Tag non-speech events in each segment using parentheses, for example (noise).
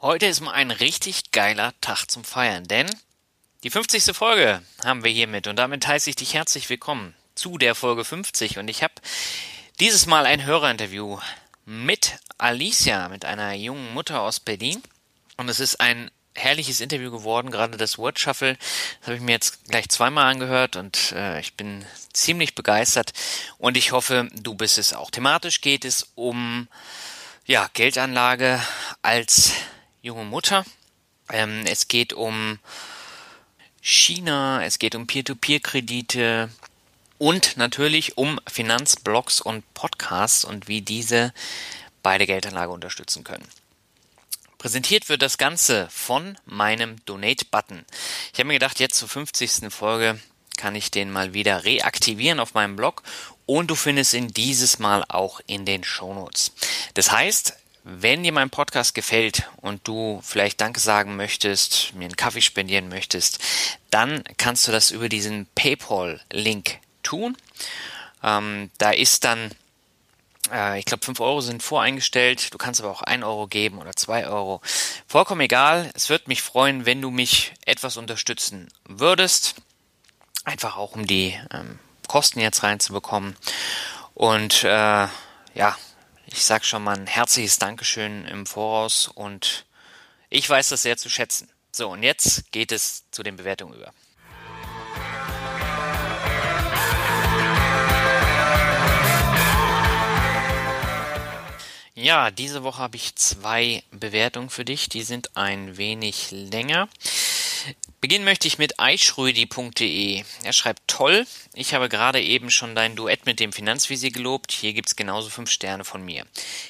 Heute ist mal ein richtig geiler Tag zum Feiern, denn die 50. Folge haben wir hiermit und damit heiße ich dich herzlich willkommen zu der Folge 50 und ich habe dieses Mal ein Hörerinterview mit Alicia, mit einer jungen Mutter aus Berlin und es ist ein herrliches Interview geworden, gerade das Word Shuffle, das habe ich mir jetzt gleich zweimal angehört und äh, ich bin ziemlich begeistert und ich hoffe, du bist es auch. Thematisch geht es um ja, Geldanlage als junge Mutter. Ähm, es geht um China, es geht um Peer-to-Peer-Kredite und natürlich um Finanzblogs und Podcasts und wie diese beide Geldanlage unterstützen können. Präsentiert wird das Ganze von meinem Donate-Button. Ich habe mir gedacht, jetzt zur 50. Folge kann ich den mal wieder reaktivieren auf meinem Blog und du findest ihn dieses Mal auch in den Shownotes. Das heißt, wenn dir mein Podcast gefällt und du vielleicht Danke sagen möchtest, mir einen Kaffee spendieren möchtest, dann kannst du das über diesen PayPal-Link tun. Ähm, da ist dann, äh, ich glaube, 5 Euro sind voreingestellt. Du kannst aber auch 1 Euro geben oder 2 Euro. Vollkommen egal. Es würde mich freuen, wenn du mich etwas unterstützen würdest. Einfach auch, um die ähm, Kosten jetzt reinzubekommen. Und äh, ja, ich sag schon mal ein herzliches Dankeschön im Voraus und ich weiß das sehr zu schätzen. So, und jetzt geht es zu den Bewertungen über. Ja, diese Woche habe ich zwei Bewertungen für dich. Die sind ein wenig länger. Beginnen möchte ich mit eichschrödi.de. Er schreibt toll. Ich habe gerade eben schon dein Duett mit dem Finanzvisier gelobt. Hier gibt's genauso fünf Sterne von mir.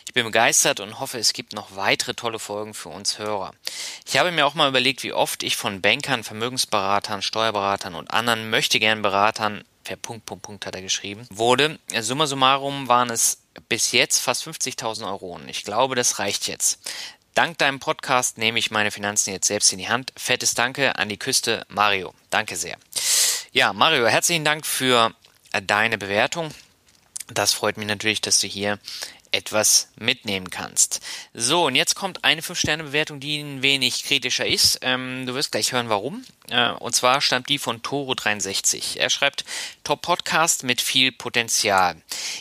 Ich bin begeistert und hoffe, es gibt noch weitere tolle Folgen für uns Hörer. Ich habe mir auch mal überlegt, wie oft ich von Bankern, Vermögensberatern, Steuerberatern und anderen möchte gern Beratern Punkt, Punkt, Punkt hat er geschrieben, wurde. Summa summarum waren es bis jetzt fast 50.000 Euro. Und ich glaube, das reicht jetzt. Dank deinem Podcast nehme ich meine Finanzen jetzt selbst in die Hand. Fettes Danke an die Küste, Mario. Danke sehr. Ja, Mario, herzlichen Dank für äh, deine Bewertung. Das freut mich natürlich, dass du hier etwas mitnehmen kannst. So, und jetzt kommt eine 5-Sterne-Bewertung, die ein wenig kritischer ist. Ähm, du wirst gleich hören, warum. Äh, und zwar stammt die von Toro63. Er schreibt, Top-Podcast mit viel Potenzial.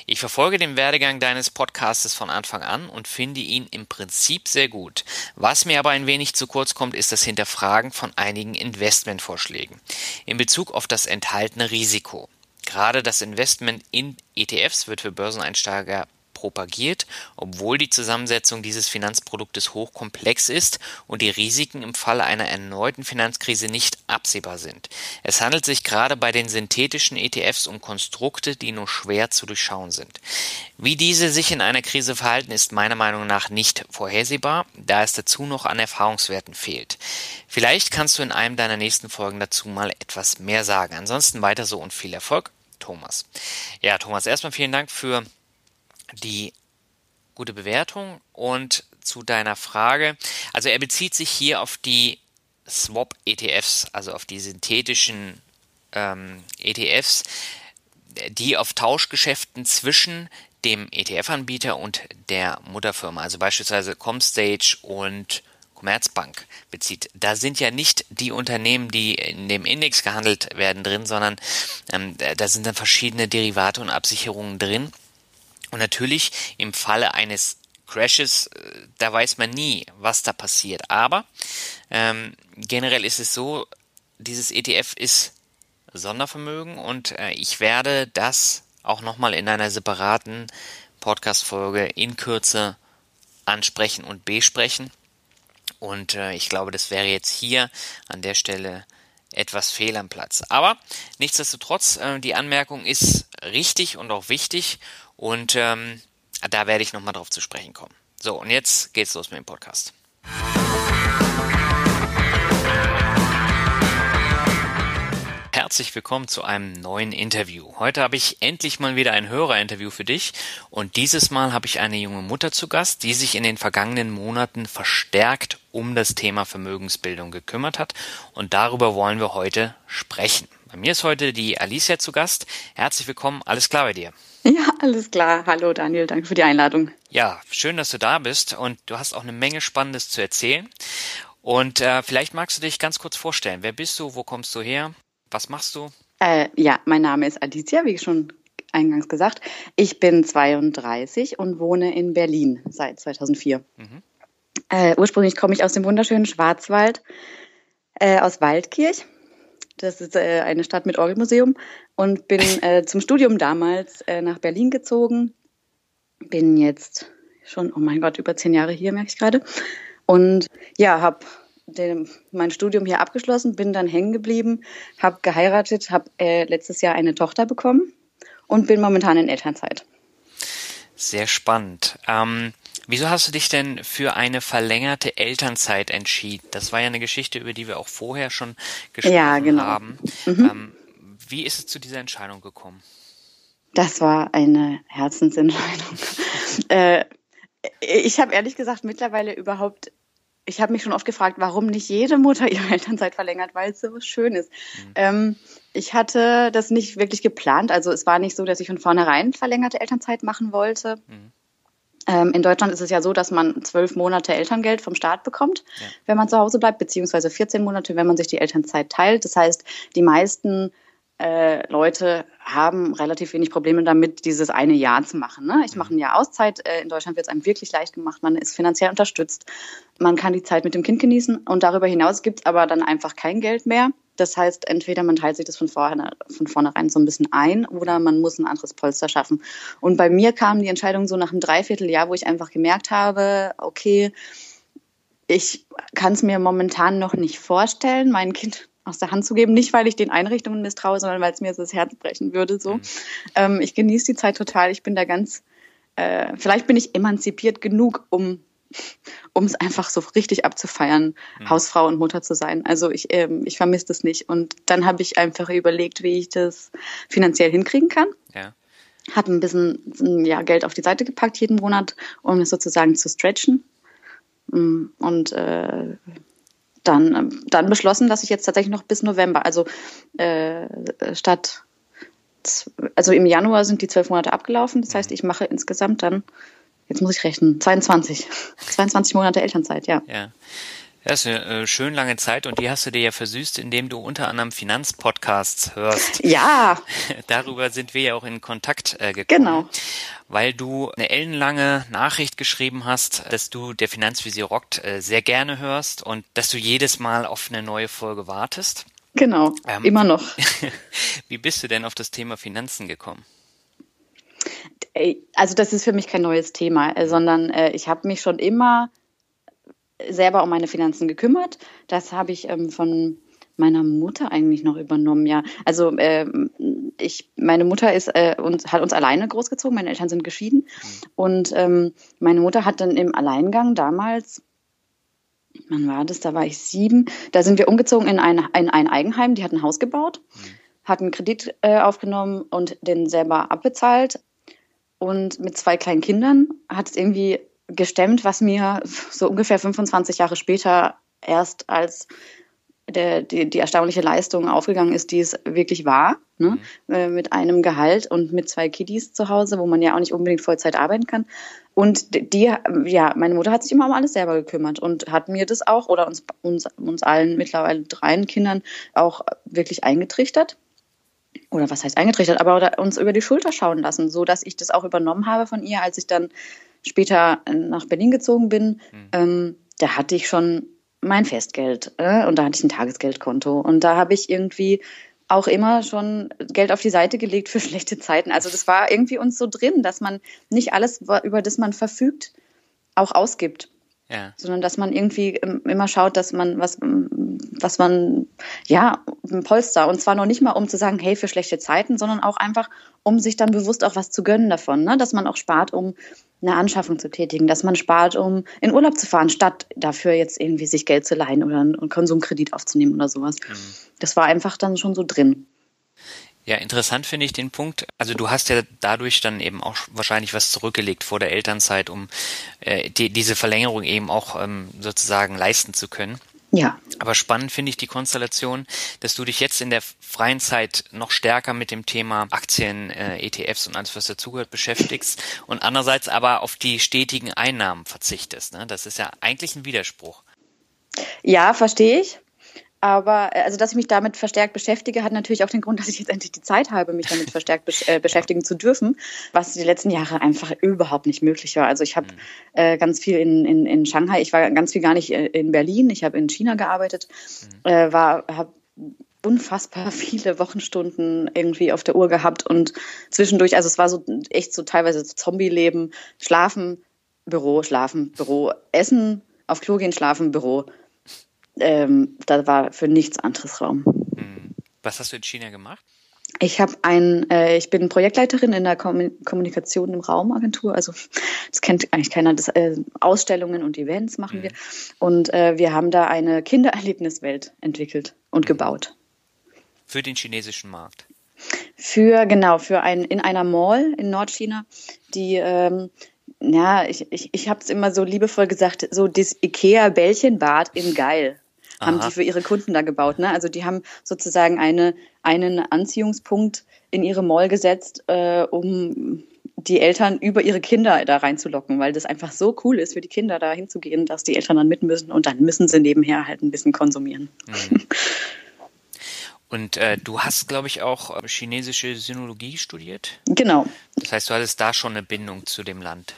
Ich verfolge den Werdegang deines Podcastes von Anfang an und finde ihn im Prinzip sehr gut. Was mir aber ein wenig zu kurz kommt, ist das Hinterfragen von einigen Investmentvorschlägen in Bezug auf das enthaltene Risiko. Gerade das Investment in ETFs wird für Börseneinsteiger propagiert, obwohl die Zusammensetzung dieses Finanzproduktes hochkomplex ist und die Risiken im Falle einer erneuten Finanzkrise nicht absehbar sind. Es handelt sich gerade bei den synthetischen ETFs um Konstrukte, die nur schwer zu durchschauen sind. Wie diese sich in einer Krise verhalten, ist meiner Meinung nach nicht vorhersehbar, da es dazu noch an Erfahrungswerten fehlt. Vielleicht kannst du in einem deiner nächsten Folgen dazu mal etwas mehr sagen. Ansonsten weiter so und viel Erfolg. Thomas. Ja, Thomas, erstmal vielen Dank für die gute Bewertung und zu deiner Frage. Also er bezieht sich hier auf die Swap-ETFs, also auf die synthetischen ähm, ETFs, die auf Tauschgeschäften zwischen dem ETF-Anbieter und der Mutterfirma, also beispielsweise Comstage und Commerzbank bezieht. Da sind ja nicht die Unternehmen, die in dem Index gehandelt werden, drin, sondern ähm, da sind dann verschiedene Derivate und Absicherungen drin Und natürlich im Falle eines Crashes, äh, da weiß man nie, was da passiert. Aber ähm, generell ist es so, dieses ETF ist Sondervermögen und äh, ich werde das auch nochmal in einer separaten Podcast-Folge in Kürze ansprechen und besprechen. Und äh, ich glaube, das wäre jetzt hier an der Stelle etwas fehl am Platz. Aber nichtsdestotrotz, äh, die Anmerkung ist richtig und auch wichtig und ähm, da werde ich nochmal drauf zu sprechen kommen. So, und jetzt geht's los mit dem Podcast. Herzlich willkommen zu einem neuen Interview. Heute habe ich endlich mal wieder ein Hörerinterview für dich und dieses Mal habe ich eine junge Mutter zu Gast, die sich in den vergangenen Monaten verstärkt um das Thema Vermögensbildung gekümmert hat und darüber wollen wir heute sprechen. Bei mir ist heute die Alicia zu Gast. Herzlich willkommen, alles klar bei dir? Ja, alles klar. Hallo Daniel, danke für die Einladung. Ja, schön, dass du da bist und du hast auch eine Menge Spannendes zu erzählen. Und äh, vielleicht magst du dich ganz kurz vorstellen. Wer bist du? Wo kommst du her? Was machst du? Äh, ja, mein Name ist Aditya, wie schon eingangs gesagt. Ich bin 32 und wohne in Berlin seit 2004. Mhm. Äh, ursprünglich komme ich aus dem wunderschönen Schwarzwald, äh, aus Waldkirch. Das ist äh, eine Stadt mit Orgelmuseum und bin (laughs) äh, zum Studium damals äh, nach Berlin gezogen. Bin jetzt schon, oh mein Gott, über zehn Jahre hier, merke ich gerade. Und ja, habe mein Studium hier abgeschlossen, bin dann hängen geblieben, habe geheiratet, habe äh, letztes Jahr eine Tochter bekommen und bin momentan in Elternzeit. Sehr spannend. Ähm, wieso hast du dich denn für eine verlängerte Elternzeit entschieden? Das war ja eine Geschichte, über die wir auch vorher schon gesprochen ja, genau. haben. Mhm. Ähm, wie ist es zu dieser Entscheidung gekommen? Das war eine Herzensentscheidung. (laughs) äh, ich habe ehrlich gesagt mittlerweile überhaupt ich habe mich schon oft gefragt, warum nicht jede Mutter ihre Elternzeit verlängert, weil es so schön ist. Mhm. Ähm, ich hatte das nicht wirklich geplant. Also es war nicht so, dass ich von vornherein verlängerte Elternzeit machen wollte. Mhm. Ähm, in Deutschland ist es ja so, dass man zwölf Monate Elterngeld vom Staat bekommt, ja. wenn man zu Hause bleibt, beziehungsweise 14 Monate, wenn man sich die Elternzeit teilt. Das heißt, die meisten äh, Leute haben relativ wenig Probleme damit, dieses eine Jahr zu machen. Ne? Ich mache ein Jahr Auszeit. Äh, in Deutschland wird es einem wirklich leicht gemacht. Man ist finanziell unterstützt. Man kann die Zeit mit dem Kind genießen. Und darüber hinaus gibt es aber dann einfach kein Geld mehr. Das heißt, entweder man teilt sich das von, vorne, von vornherein so ein bisschen ein oder man muss ein anderes Polster schaffen. Und bei mir kam die Entscheidung so nach einem Dreivierteljahr, wo ich einfach gemerkt habe, okay, ich kann es mir momentan noch nicht vorstellen, mein Kind aus der Hand zu geben. Nicht, weil ich den Einrichtungen misstraue, sondern weil es mir das Herz brechen würde. So. Mhm. Ähm, ich genieße die Zeit total. Ich bin da ganz, äh, vielleicht bin ich emanzipiert genug, um um es einfach so richtig abzufeiern, mhm. Hausfrau und Mutter zu sein. Also ich, ähm, ich vermisse das nicht. Und dann habe ich einfach überlegt, wie ich das finanziell hinkriegen kann. Ja. Habe ein bisschen ja, Geld auf die Seite gepackt jeden Monat, um es sozusagen zu stretchen. Mm, und äh, dann, ähm, dann beschlossen, dass ich jetzt tatsächlich noch bis November, also äh, statt, also im Januar sind die zwölf Monate abgelaufen. Das heißt, ich mache insgesamt dann, jetzt muss ich rechnen, 22, 22 Monate Elternzeit, ja. Ja. Das ist eine äh, schön lange Zeit und die hast du dir ja versüßt, indem du unter anderem Finanzpodcasts hörst. Ja. (laughs) Darüber sind wir ja auch in Kontakt äh, gekommen. Genau. Weil du eine ellenlange Nachricht geschrieben hast, dass du der Finanzvisier rockt äh, sehr gerne hörst und dass du jedes Mal auf eine neue Folge wartest. Genau, ähm, immer noch. (laughs) Wie bist du denn auf das Thema Finanzen gekommen? Also das ist für mich kein neues Thema, äh, sondern äh, ich habe mich schon immer selber um meine Finanzen gekümmert. Das habe ich ähm, von meiner Mutter eigentlich noch übernommen, ja. Also äh, ich, meine Mutter ist äh, uns, hat uns alleine großgezogen, meine Eltern sind geschieden. Mhm. Und ähm, meine Mutter hat dann im Alleingang damals, wann war das? Da war ich sieben, da sind wir umgezogen in ein, in ein Eigenheim, die hat ein Haus gebaut, mhm. hat einen Kredit äh, aufgenommen und den selber abbezahlt. Und mit zwei kleinen Kindern hat es irgendwie gestemmt, was mir so ungefähr 25 Jahre später erst als der, die, die erstaunliche Leistung aufgegangen ist, die es wirklich war, ne? Mhm. Äh, mit einem Gehalt und mit zwei Kiddies zu Hause, wo man ja auch nicht unbedingt Vollzeit arbeiten kann. Und die, ja, meine Mutter hat sich immer um alles selber gekümmert und hat mir das auch oder uns, uns, uns allen mittlerweile dreien Kindern auch wirklich eingetrichtert. Oder was heißt eingetrichtert, aber uns über die Schulter schauen lassen, so dass ich das auch übernommen habe von ihr, als ich dann später nach Berlin gezogen bin. Mhm. Ähm, da hatte ich schon mein Festgeld äh, und da hatte ich ein Tagesgeldkonto und da habe ich irgendwie auch immer schon Geld auf die Seite gelegt für (laughs) schlechte Zeiten. Also das war irgendwie uns so drin, dass man nicht alles, über das man verfügt, auch ausgibt. Ja. Sondern dass man irgendwie immer schaut, dass man was, was man, ja, ein Polster. Und zwar noch nicht mal, um zu sagen, hey, für schlechte Zeiten, sondern auch einfach, um sich dann bewusst auch was zu gönnen davon. Ne? Dass man auch spart, um eine Anschaffung zu tätigen, dass man spart, um in Urlaub zu fahren, statt dafür jetzt irgendwie sich Geld zu leihen oder einen Konsumkredit aufzunehmen oder sowas. Mhm. Das war einfach dann schon so drin. Ja, interessant finde ich den Punkt. Also du hast ja dadurch dann eben auch wahrscheinlich was zurückgelegt vor der Elternzeit, um äh, die, diese Verlängerung eben auch ähm, sozusagen leisten zu können. Ja. Aber spannend finde ich die Konstellation, dass du dich jetzt in der freien Zeit noch stärker mit dem Thema Aktien, äh, ETFs und alles, was dazugehört, beschäftigst und andererseits aber auf die stetigen Einnahmen verzichtest. Ne? Das ist ja eigentlich ein Widerspruch. Ja, verstehe ich. Aber äh, also, dass ich mich damit verstärkt beschäftige, hat natürlich auch den Grund, dass ich jetzt endlich die Zeit habe, mich damit verstärkt besch äh, beschäftigen zu dürfen, was die letzten Jahre einfach überhaupt nicht möglich war. Also ich habe mhm. äh, ganz viel in, in, in Shanghai, ich war ganz viel gar nicht äh, in Berlin, ich habe in China gearbeitet, mhm. äh, war habe unfassbar viele Wochenstunden irgendwie auf der Uhr gehabt und zwischendurch, also es war so echt so teilweise so Zombie-Leben, schlafen, Büro, schlafen, Büro, essen, auf Klo gehen, schlafen, Büro ähm, da war für nichts anderes Raum. Hm. Was hast du in China gemacht? Ich habe ein, äh, ich bin Projektleiterin in der Kommunikation im Raumagentur. Also das kennt eigentlich keiner. Das, äh, Ausstellungen und Events machen mhm. wir. Und äh, wir haben da eine Kindererlebniswelt entwickelt und mhm. gebaut. Für den chinesischen Markt. Für genau für ein in einer Mall in Nordchina, die ähm, ja ich ich, ich habe es immer so liebevoll gesagt, so das Ikea Bällchenbad in geil haben Aha. die für ihre Kunden da gebaut. Ne? Also die haben sozusagen eine, einen Anziehungspunkt in ihre Mall gesetzt, äh, um die Eltern über ihre Kinder da reinzulocken, weil das einfach so cool ist für die Kinder da hinzugehen, dass die Eltern dann mit müssen und dann müssen sie nebenher halt ein bisschen konsumieren. Mhm. (laughs) Und äh, du hast, glaube ich, auch chinesische Sinologie studiert? Genau. Das heißt, du hattest da schon eine Bindung zu dem Land.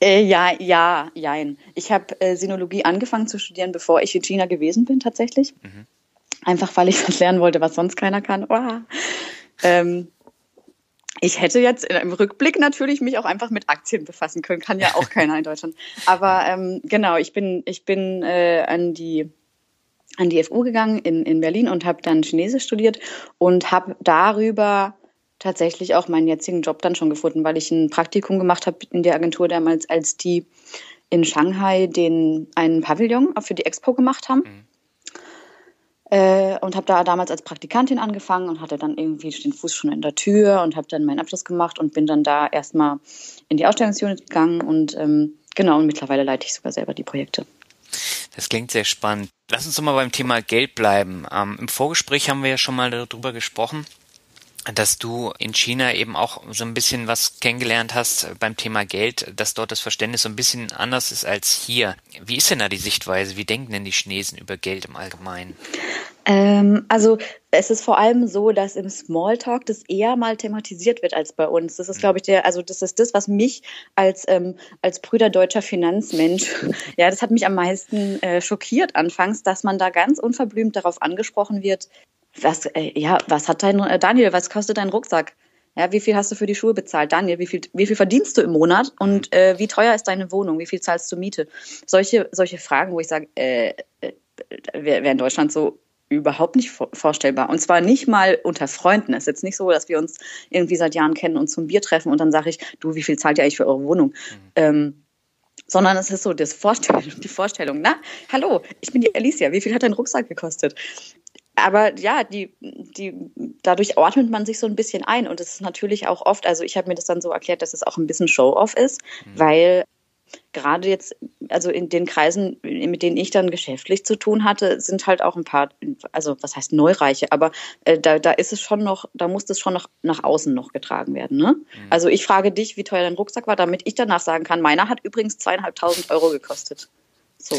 Äh, ja, ja, jein. Ich habe äh, Sinologie angefangen zu studieren, bevor ich in China gewesen bin, tatsächlich. Mhm. Einfach weil ich (laughs) was lernen wollte, was sonst keiner kann. Oh. Ähm, ich hätte jetzt im Rückblick natürlich mich auch einfach mit Aktien befassen können, kann ja auch keiner in Deutschland. Aber ähm, genau, ich bin, ich bin äh, an die an die FU gegangen in, in Berlin und habe dann Chinesisch studiert und habe darüber tatsächlich auch meinen jetzigen Job dann schon gefunden, weil ich ein Praktikum gemacht habe in der Agentur damals, als die in Shanghai den einen Pavillon für die Expo gemacht haben. Mhm. Äh, und habe da damals als Praktikantin angefangen und hatte dann irgendwie den Fuß schon in der Tür und habe dann meinen Abschluss gemacht und bin dann da erstmal in die Ausstellungsunit gegangen und ähm, genau, und mittlerweile leite ich sogar selber die Projekte. Das klingt sehr spannend. Lass uns doch mal beim Thema Geld bleiben. Ähm, Im Vorgespräch haben wir ja schon mal darüber gesprochen dass du in China eben auch so ein bisschen was kennengelernt hast beim Thema Geld, dass dort das Verständnis so ein bisschen anders ist als hier. Wie ist denn da die Sichtweise? Wie denken denn die Chinesen über Geld im Allgemeinen? Ähm, also es ist vor allem so, dass im Smalltalk das eher mal thematisiert wird als bei uns. Das ist, glaube ich, der, also das ist das, was mich als ähm, als brüderdeutscher Finanzmensch, ja, das hat mich am meisten äh, schockiert anfangs, dass man da ganz unverblümt darauf angesprochen wird, was, äh, ja, was hat dein, äh, Daniel, was kostet dein Rucksack? Ja, wie viel hast du für die Schuhe bezahlt? Daniel, wie viel, wie viel verdienst du im Monat? Und mhm. äh, wie teuer ist deine Wohnung? Wie viel zahlst du Miete? Solche, solche Fragen, wo ich sage, äh, äh, wäre wär in Deutschland so überhaupt nicht vorstellbar. Und zwar nicht mal unter Freunden. Es ist jetzt nicht so, dass wir uns irgendwie seit Jahren kennen und zum Bier treffen und dann sage ich, du, wie viel zahlt ihr eigentlich für eure Wohnung? Mhm. Ähm, sondern es ist so das Vorstellung, (laughs) die Vorstellung, na, hallo, ich bin die Alicia, wie viel hat dein Rucksack gekostet? Aber ja, die, die, dadurch ordnet man sich so ein bisschen ein. Und es ist natürlich auch oft, also ich habe mir das dann so erklärt, dass es auch ein bisschen Show-off ist, mhm. weil gerade jetzt, also in den Kreisen, mit denen ich dann geschäftlich zu tun hatte, sind halt auch ein paar, also was heißt Neureiche, aber äh, da, da ist es schon noch, da muss das schon noch nach außen noch getragen werden. Ne? Mhm. Also ich frage dich, wie teuer dein Rucksack war, damit ich danach sagen kann, meiner hat übrigens zweieinhalbtausend Euro gekostet. So.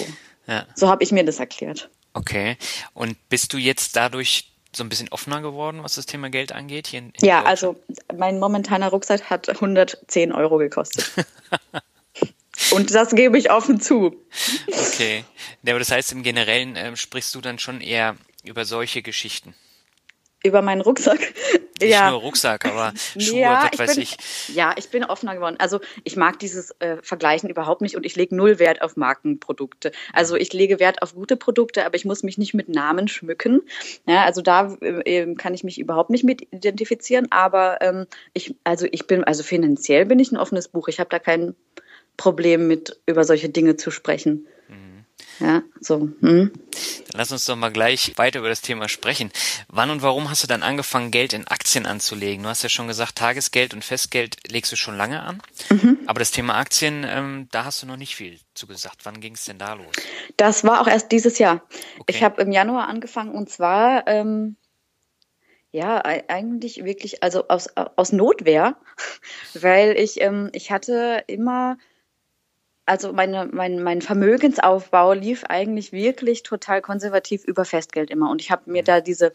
Ja. So habe ich mir das erklärt. Okay. Und bist du jetzt dadurch so ein bisschen offener geworden, was das Thema Geld angeht? Hier in, in ja, also mein momentaner Rucksack hat 110 Euro gekostet. (laughs) Und das gebe ich offen zu. Okay. Ja, aber das heißt, im Generellen äh, sprichst du dann schon eher über solche Geschichten. Über meinen Rucksack. Nicht ja. nur Rucksack, aber (laughs) Schuhe, ja, was weiß bin, ich. Ja, ich bin offener geworden. Also ich mag dieses äh, Vergleichen überhaupt nicht und ich lege null Wert auf Markenprodukte. Also ich lege Wert auf gute Produkte, aber ich muss mich nicht mit Namen schmücken. Ja, also da äh, kann ich mich überhaupt nicht mit identifizieren. Aber ähm, ich, also ich bin, also finanziell bin ich ein offenes Buch. Ich habe da kein Problem mit, über solche Dinge zu sprechen. Ja, so. Hm. Dann lass uns doch mal gleich weiter über das Thema sprechen. Wann und warum hast du dann angefangen, Geld in Aktien anzulegen? Du hast ja schon gesagt, Tagesgeld und Festgeld legst du schon lange an. Mhm. Aber das Thema Aktien, ähm, da hast du noch nicht viel zu gesagt. Wann ging es denn da los? Das war auch erst dieses Jahr. Okay. Ich habe im Januar angefangen und zwar ähm, ja, eigentlich wirklich, also aus, aus Notwehr, (laughs) weil ich, ähm, ich hatte immer also meine, mein, mein Vermögensaufbau lief eigentlich wirklich total konservativ über Festgeld immer. Und ich habe mir mhm. da diese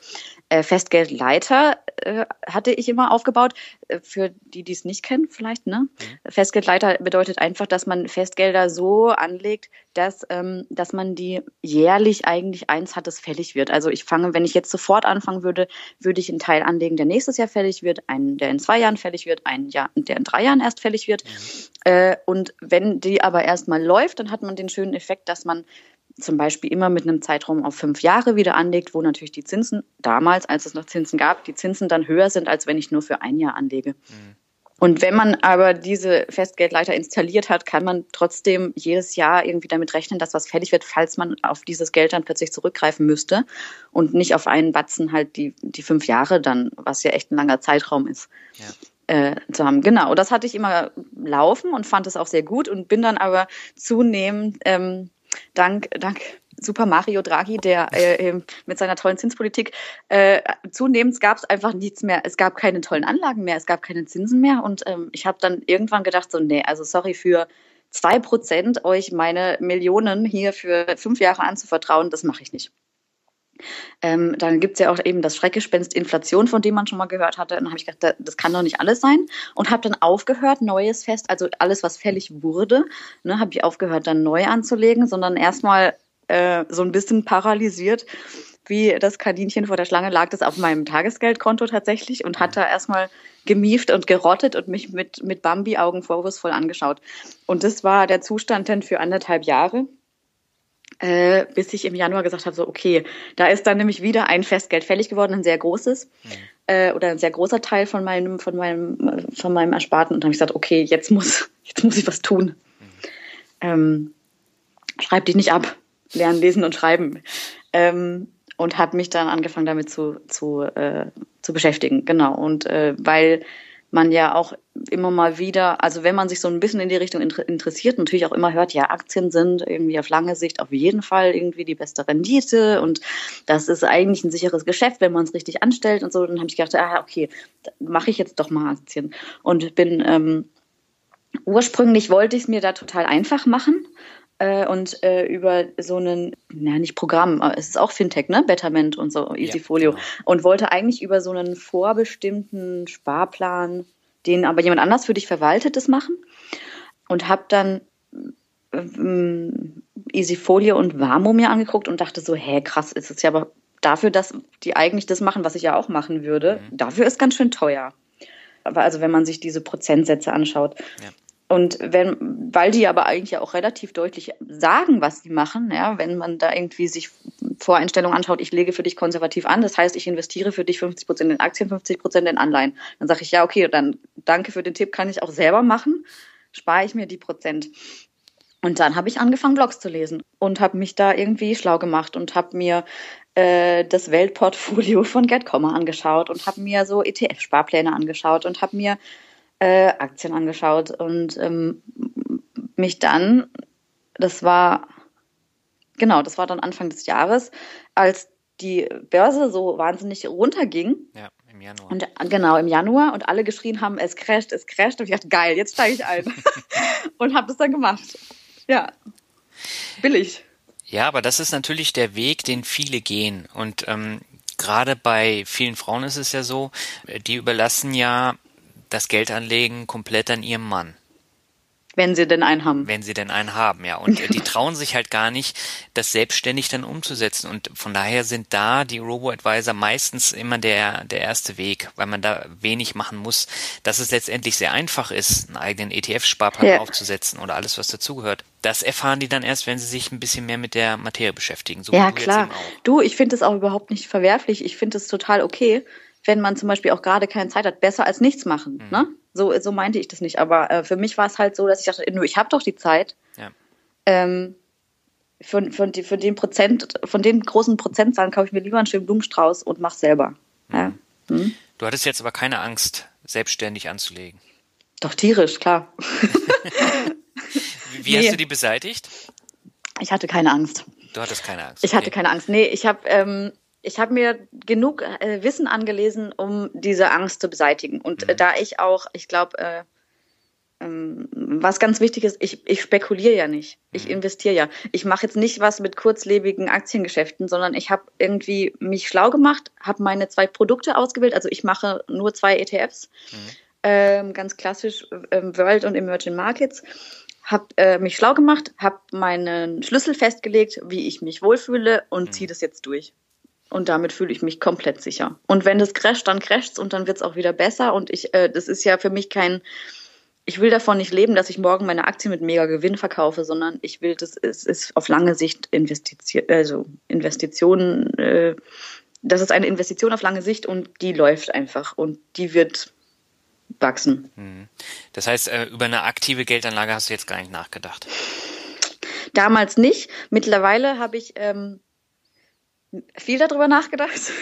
äh, Festgeldleiter äh, hatte ich immer aufgebaut. Äh, für die, die es nicht kennen, vielleicht, ne? Mhm. Festgeldleiter bedeutet einfach, dass man Festgelder so anlegt, dass, ähm, dass man die jährlich eigentlich eins hat, das fällig wird. Also ich fange, wenn ich jetzt sofort anfangen würde, würde ich einen Teil anlegen, der nächstes Jahr fällig wird, einen, der in zwei Jahren fällig wird, einen, Jahr, der in drei Jahren erst fällig wird. Mhm. Äh, und wenn die aber erstmal läuft, dann hat man den schönen Effekt, dass man zum Beispiel immer mit einem Zeitraum auf fünf Jahre wieder anlegt, wo natürlich die Zinsen damals, als es noch Zinsen gab, die Zinsen dann höher sind, als wenn ich nur für ein Jahr anlege. Mhm. Und wenn man aber diese Festgeldleiter installiert hat, kann man trotzdem jedes Jahr irgendwie damit rechnen, dass was fällig wird, falls man auf dieses Geld dann plötzlich zurückgreifen müsste und nicht auf einen Batzen halt die, die fünf Jahre dann, was ja echt ein langer Zeitraum ist. Ja äh, zu haben. Genau, das hatte ich immer laufen und fand es auch sehr gut und bin dann aber zunehmend ähm, dank, dank Super Mario Draghi, der äh, mit seiner tollen Zinspolitik, äh, zunehmend gab es einfach nichts mehr. Es gab keine tollen Anlagen mehr, es gab keine Zinsen mehr und ähm, ich habe dann irgendwann gedacht, so, nee, also sorry für zwei Prozent euch meine Millionen hier für fünf Jahre anzuvertrauen, das mache ich nicht. Ähm, dann gibt es ja auch eben das Schreckgespenst Inflation, von dem man schon mal gehört hatte. Und dann habe ich gedacht, das kann doch nicht alles sein. Und habe dann aufgehört, Neues fest, also alles, was fällig wurde, ne, habe ich aufgehört, dann neu anzulegen, sondern erstmal äh, so ein bisschen paralysiert, wie das Kaninchen vor der Schlange lag das auf meinem Tagesgeldkonto tatsächlich und hat da erstmal gemieft und gerottet und mich mit, mit Bambi-Augen vorwurfsvoll angeschaut. Und das war der Zustand dann für anderthalb Jahre äh, bis ich im Januar gesagt habe, so okay, da ist dann nämlich wieder ein Festgeld fällig geworden, ein sehr großes mhm. äh, oder ein sehr großer Teil von meinem von meinem von meinem Ersparten und dann habe ich gesagt, okay, jetzt muss (laughs) jetzt muss ich was tun. Mhm. Ähm, schreib dich nicht ab, lernen, lesen und schreiben. Ähm, und habe mich dann angefangen damit zu zu äh, zu beschäftigen, genau und äh, weil man ja auch immer mal wieder, also wenn man sich so ein bisschen in die Richtung interessiert, natürlich auch immer hört, ja, Aktien sind irgendwie auf lange Sicht auf jeden Fall irgendwie die beste Rendite und das ist eigentlich ein sicheres Geschäft, wenn man es richtig anstellt und so, dann habe ich gedacht, ah, okay, mache ich jetzt doch mal Aktien. Und bin ähm, ursprünglich wollte ich es mir da total einfach machen äh, und äh, über so einen, na nicht Programm, aber es ist auch Fintech, ne? Betterment und so, Easyfolio. Ja, genau. Und wollte eigentlich über so einen vorbestimmten Sparplan, den aber jemand anders für dich verwaltet, das machen. Und habe dann ähm, Easyfolio und Warmo mir angeguckt und dachte so, hä, krass, ist es ja aber dafür, dass die eigentlich das machen, was ich ja auch machen würde, mhm. dafür ist ganz schön teuer. Aber also wenn man sich diese Prozentsätze anschaut. Ja. Und wenn, weil die aber eigentlich auch relativ deutlich sagen, was sie machen, ja, wenn man da irgendwie sich Voreinstellungen anschaut, ich lege für dich konservativ an, das heißt, ich investiere für dich 50 Prozent in Aktien, 50 Prozent in Anleihen. Dann sage ich, ja, okay, dann danke für den Tipp, kann ich auch selber machen, spare ich mir die Prozent. Und dann habe ich angefangen, Blogs zu lesen und habe mich da irgendwie schlau gemacht und habe mir äh, das Weltportfolio von GetComma angeschaut und habe mir so ETF-Sparpläne angeschaut und habe mir äh, Aktien angeschaut und ähm, mich dann, das war, genau, das war dann Anfang des Jahres, als die Börse so wahnsinnig runterging. Ja, im Januar. Und, genau, im Januar und alle geschrien haben, es crasht, es crasht. Und ich dachte, geil, jetzt steige ich ein. (laughs) und habe das dann gemacht. Ja, billig. Ja, aber das ist natürlich der Weg, den viele gehen. Und ähm, gerade bei vielen Frauen ist es ja so, die überlassen ja das Geldanlegen komplett an ihrem Mann. Wenn sie denn einen haben. Wenn sie denn einen haben, ja. Und die (laughs) trauen sich halt gar nicht, das selbstständig dann umzusetzen. Und von daher sind da die Robo-Advisor meistens immer der, der erste Weg, weil man da wenig machen muss. Dass es letztendlich sehr einfach ist, einen eigenen ETF-Sparplan ja. aufzusetzen oder alles, was dazugehört. Das erfahren die dann erst, wenn sie sich ein bisschen mehr mit der Materie beschäftigen. So ja, klar. Du, ich finde es auch überhaupt nicht verwerflich. Ich finde es total okay, wenn man zum Beispiel auch gerade keine Zeit hat. Besser als nichts machen. Mhm. Ne? So, so meinte ich das nicht. Aber äh, für mich war es halt so, dass ich dachte, nur ich habe doch die Zeit. Ja. Ähm, von, von, die, den Prozent, von den großen Prozentzahlen kaufe ich mir lieber einen schönen Blumenstrauß und mache selber. Mhm. Ja. Hm? Du hattest jetzt aber keine Angst, selbstständig anzulegen. Doch tierisch, klar. (laughs) Wie nee. hast du die beseitigt? Ich hatte keine Angst. Du hattest keine Angst. Ich hatte keine Angst. Nee, ich habe ähm, ich habe mir genug äh, Wissen angelesen, um diese Angst zu beseitigen. Und äh, mhm. da ich auch, ich glaube, äh, ähm, was ganz wichtig ist, ich, ich spekuliere ja nicht. Ich mhm. investiere ja. Ich mache jetzt nicht was mit kurzlebigen Aktiengeschäften, sondern ich habe irgendwie mich schlau gemacht, habe meine zwei Produkte ausgewählt. Also ich mache nur zwei ETFs, mhm. ähm, ganz klassisch ähm, World und Emerging Markets habe äh, mich schlau gemacht, habe meinen Schlüssel festgelegt, wie ich mich wohlfühle und mhm. ziehe das jetzt durch. Und damit fühle ich mich komplett sicher. Und wenn das crasht, dann crasht's und dann wird's auch wieder besser. Und ich, äh, das ist ja für mich kein, ich will davon nicht leben, dass ich morgen meine Aktie mit mega Gewinn verkaufe, sondern ich will, das ist, ist auf lange Sicht Investition, also Investitionen, äh, das ist eine Investition auf lange Sicht und die läuft einfach und die wird wachsen. Hm. Das heißt, äh, über eine aktive Geldanlage hast du jetzt gar nicht nachgedacht? Damals nicht. Mittlerweile habe ich ähm, viel darüber nachgedacht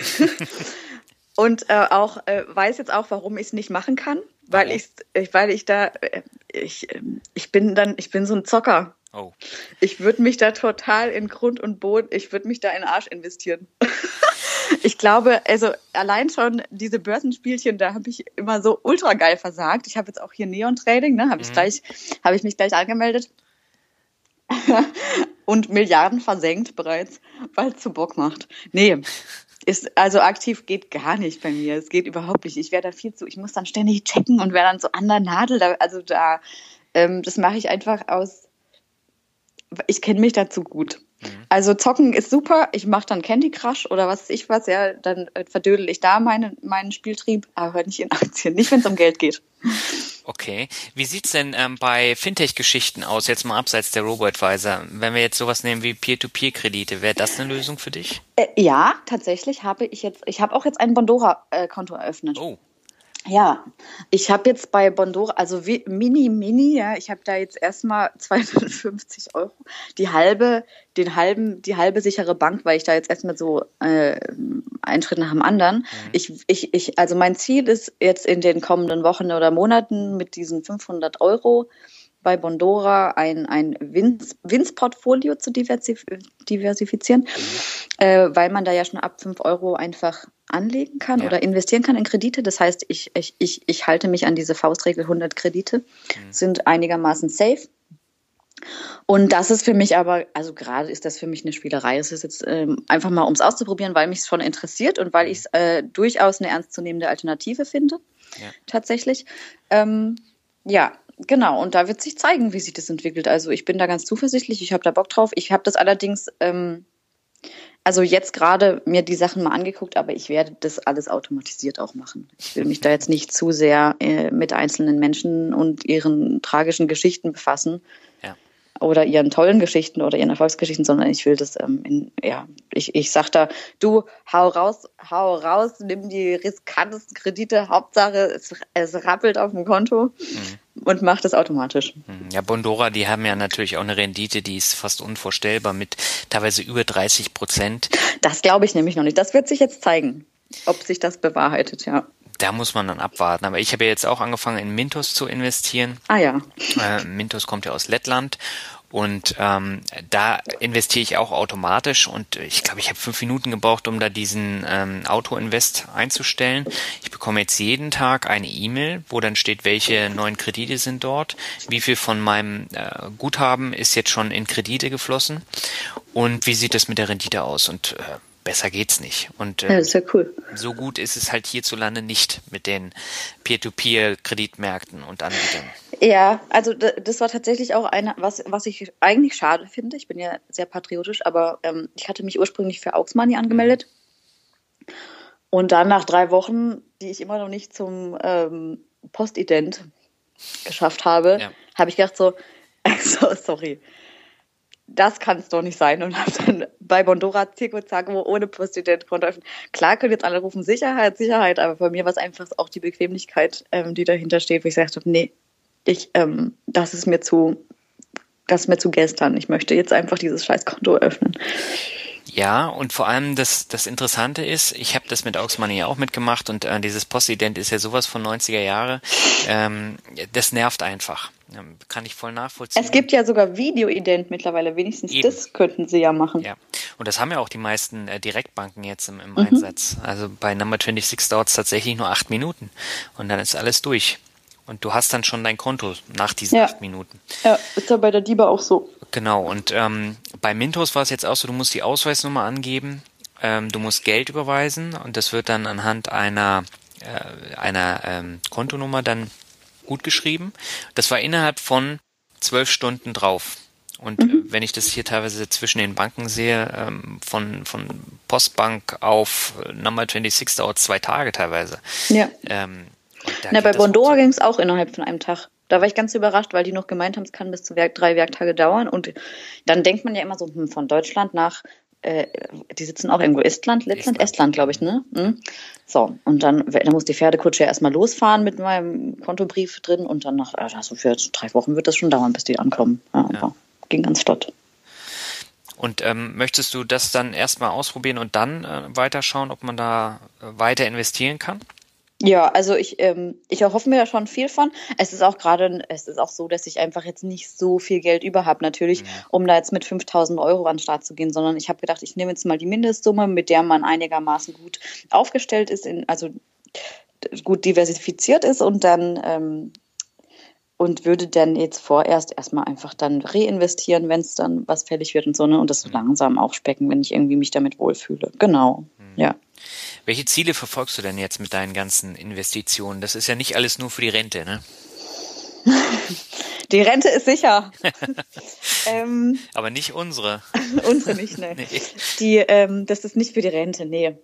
(laughs) und äh, auch äh, weiß jetzt auch, warum ich es nicht machen kann, weil ich, weil ich da, äh, ich, ich bin dann, ich bin so ein Zocker. Oh. Ich würde mich da total in Grund und Boden, ich würde mich da in den Arsch investieren. (laughs) ich glaube, also allein schon diese Börsenspielchen, da habe ich immer so ultra geil versagt. Ich habe jetzt auch hier Neon Trading, ne, habe ich mhm. gleich, habe ich mich gleich angemeldet. (laughs) und Milliarden versenkt bereits, weil es zu Bock macht. Nee, ist, also aktiv geht gar nicht bei mir. Es geht überhaupt nicht. Ich wäre da viel zu, ich muss dann ständig checken und wäre dann so an der Nadel. Da, also da, ähm, das mache ich einfach aus, ich kenne mich dazu gut. Mhm. Also zocken ist super. Ich mache dann Candy Crush oder was weiß ich was, ja, dann äh, verdödel ich da meine, meinen Spieltrieb, aber nicht in Aktien, nicht wenn es um Geld geht. Okay. Wie sieht's denn ähm, bei Fintech-Geschichten aus, jetzt mal abseits der Robo-Advisor? Wenn wir jetzt sowas nehmen wie Peer-to-Peer-Kredite, wäre das eine Lösung für dich? Äh, ja, tatsächlich habe ich jetzt, ich habe auch jetzt ein Bondora-Konto eröffnet. Oh. Ja, ich habe jetzt bei Bondora, also wie, mini, mini, ja, ich habe da jetzt erstmal (laughs) 250 Euro, die halbe, den halben, die halbe sichere Bank, weil ich da jetzt erstmal so äh, einen Schritt nach dem anderen. Mhm. Ich, ich, ich, also mein Ziel ist jetzt in den kommenden Wochen oder Monaten mit diesen 500 Euro bei Bondora ein, ein Winz-Portfolio zu diversif diversifizieren, mhm. äh, weil man da ja schon ab 5 Euro einfach anlegen kann ja. oder investieren kann in Kredite. Das heißt, ich, ich, ich, ich halte mich an diese Faustregel 100 Kredite, mhm. sind einigermaßen safe. Und das ist für mich aber, also gerade ist das für mich eine Spielerei. Es ist jetzt ähm, einfach mal, um es auszuprobieren, weil mich es schon interessiert und weil mhm. ich es äh, durchaus eine ernstzunehmende Alternative finde. Ja. Tatsächlich. Ähm, ja, genau. Und da wird sich zeigen, wie sich das entwickelt. Also ich bin da ganz zuversichtlich. Ich habe da Bock drauf. Ich habe das allerdings ähm, also jetzt gerade mir die Sachen mal angeguckt, aber ich werde das alles automatisiert auch machen. Ich will mich da jetzt nicht zu sehr äh, mit einzelnen Menschen und ihren tragischen Geschichten befassen. Ja. Oder ihren tollen Geschichten oder ihren Erfolgsgeschichten, sondern ich will das, ähm, in, ja, ich, ich sag da, du, hau raus, hau raus, nimm die riskantesten Kredite, Hauptsache es, es rappelt auf dem Konto. Mhm und macht es automatisch. Hm, ja, Bondora, die haben ja natürlich auch eine Rendite, die ist fast unvorstellbar mit teilweise über 30 Prozent. Das glaube ich nämlich noch nicht. Das wird sich jetzt zeigen, ob sich das bewahrheitet, ja. Da muss man dann abwarten. Aber ich habe ja jetzt auch angefangen, in Mintos zu investieren. Ah ja. Äh, Mintos kommt ja aus Lettland und ähm, da investiere ich auch automatisch und ich glaube, ich habe fünf Minuten gebraucht, um da diesen ähm, Auto-Invest einzustellen. Ich bekomme jetzt jeden Tag eine E-Mail, wo dann steht, welche neuen Kredite sind dort, wie viel von meinem äh, Guthaben ist jetzt schon in Kredite geflossen und wie sieht es mit der Rendite aus. Und äh, besser geht's nicht. Und Ja, äh, das ist ja cool. so gut ist es halt hierzulande nicht mit den Peer-to-Peer-Kreditmärkten und Anbietern. Ja, also das war tatsächlich auch eine, was, was ich eigentlich schade finde. Ich bin ja sehr patriotisch, aber ähm, ich hatte mich ursprünglich für Aux Money angemeldet. Und dann nach drei Wochen, die ich immer noch nicht zum ähm, Postident geschafft habe, Ja. habe ich gedacht so, (laughs) so, sorry, das kann es doch nicht sein. Und habe dann bei Bondora Zago ohne Postident-Konto öffnen. Klar können jetzt alle rufen Sicherheit, Sicherheit, aber bei mir war es einfach auch die Bequemlichkeit, ähm, die dahinter steht, wo ich gesagt habe, nee, ich, ähm, das ist mir zu, das ist mir zu gestern. Ich möchte jetzt einfach dieses Scheißkonto öffnen. Ja, und vor allem das, das Interessante ist, ich habe das mit Aux Money ja auch mitgemacht und äh, dieses Postident ist ja sowas von 90er Jahre. Ähm, das nervt einfach. Kann ich voll nachvollziehen. Es gibt ja sogar Videoident mittlerweile, wenigstens Eben. das könnten sie ja machen. Ja, und das haben ja auch die meisten äh, Direktbanken jetzt im, Mhm. im Einsatz. Also bei Number 26 dauert es tatsächlich nur acht Minuten und dann ist alles durch. Und du hast dann schon dein Konto nach diesen Ja. acht Minuten. Ja, ist ja bei der DIBA auch so. Genau, und ähm, bei Mintos war es jetzt auch so, du musst die Ausweisnummer angeben, ähm, du musst Geld überweisen und das wird dann anhand einer, äh, einer ähm, Kontonummer dann gut geschrieben. Das war innerhalb von zwölf Stunden drauf. Und äh, wenn ich das hier teilweise zwischen den Banken sehe, ähm, von, von Postbank auf äh, Number 26 dauert zwei Tage teilweise. Ja. Ähm, Na, bei Bondora ging es auch innerhalb von einem Tag. Da war ich ganz überrascht, weil die noch gemeint haben, es kann bis zu Werk, drei Werktage dauern. Und dann denkt man ja immer so, hm, von Deutschland nach, äh, die sitzen auch irgendwo Estland, Lettland, Estland. Glaube ich, ne? Hm. So, und dann, dann muss die Pferdekutsche ja erstmal losfahren mit meinem Kontobrief drin und dann nach, also für drei Wochen wird das schon dauern, bis die ankommen. Ja, aber ging ganz flott. Und ähm, möchtest du das dann erstmal ausprobieren und dann äh, weiterschauen, ob man da äh, weiter investieren kann? Ja, also ich, ähm, ich erhoffe mir da schon viel von. Es ist auch gerade, es ist auch so, dass ich einfach jetzt nicht so viel Geld über habe, natürlich, um da jetzt mit 5000 Euro an den Start zu gehen, sondern ich habe gedacht, ich nehme jetzt mal die Mindestsumme, mit der man einigermaßen gut aufgestellt ist, in, also gut diversifiziert ist und dann ähm, und würde dann jetzt vorerst erstmal einfach dann reinvestieren, wenn es dann was fällig wird und so, ne? Und das so langsam aufspecken, wenn ich irgendwie mich damit wohlfühle. Genau. Ja. Welche Ziele verfolgst du denn jetzt mit deinen ganzen Investitionen? Das ist ja nicht alles nur für die Rente, ne? Die Rente ist sicher. (laughs) ähm, Aber nicht unsere. (laughs) unsere nicht, (laughs) ne. Nee. Die, ähm, das ist nicht für die Rente, nee.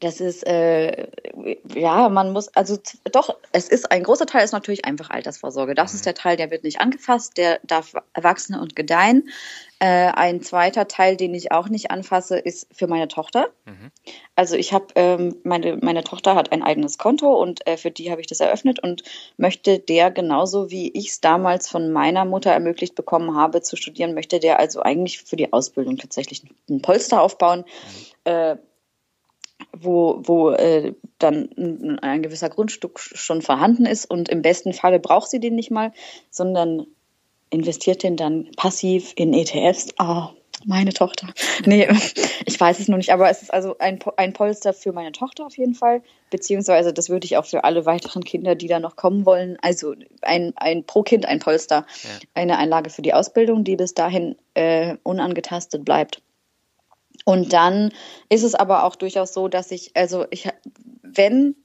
Das ist, äh, ja, man muss, also doch, es ist, ein großer Teil ist natürlich einfach Altersvorsorge. Das ist der Teil, der wird nicht angefasst, der darf wachsen und gedeihen. Äh, ein zweiter Teil, den ich auch nicht anfasse, ist für meine Tochter. Also ich habe, ähm, meine, meine Tochter hat ein eigenes Konto und äh, für die habe ich das eröffnet und möchte der genauso wie ich es damals von meiner Mutter ermöglicht bekommen habe zu studieren, möchte der also eigentlich für die Ausbildung tatsächlich ein Polster aufbauen, äh, wo, wo äh, dann ein, ein gewisser Grundstück schon vorhanden ist und im besten Falle braucht sie den nicht mal, sondern investiert den dann passiv in ETFs. Oh, meine Tochter. Nee, (laughs) ich weiß es noch nicht, aber es ist also ein, ein Polster für meine Tochter auf jeden Fall, beziehungsweise das würde ich auch für alle weiteren Kinder, die da noch kommen wollen, also ein, ein pro Kind ein Polster, eine Einlage für die Ausbildung, die bis dahin äh, unangetastet bleibt. Und dann ist es aber auch durchaus so, dass ich, also ich, wenn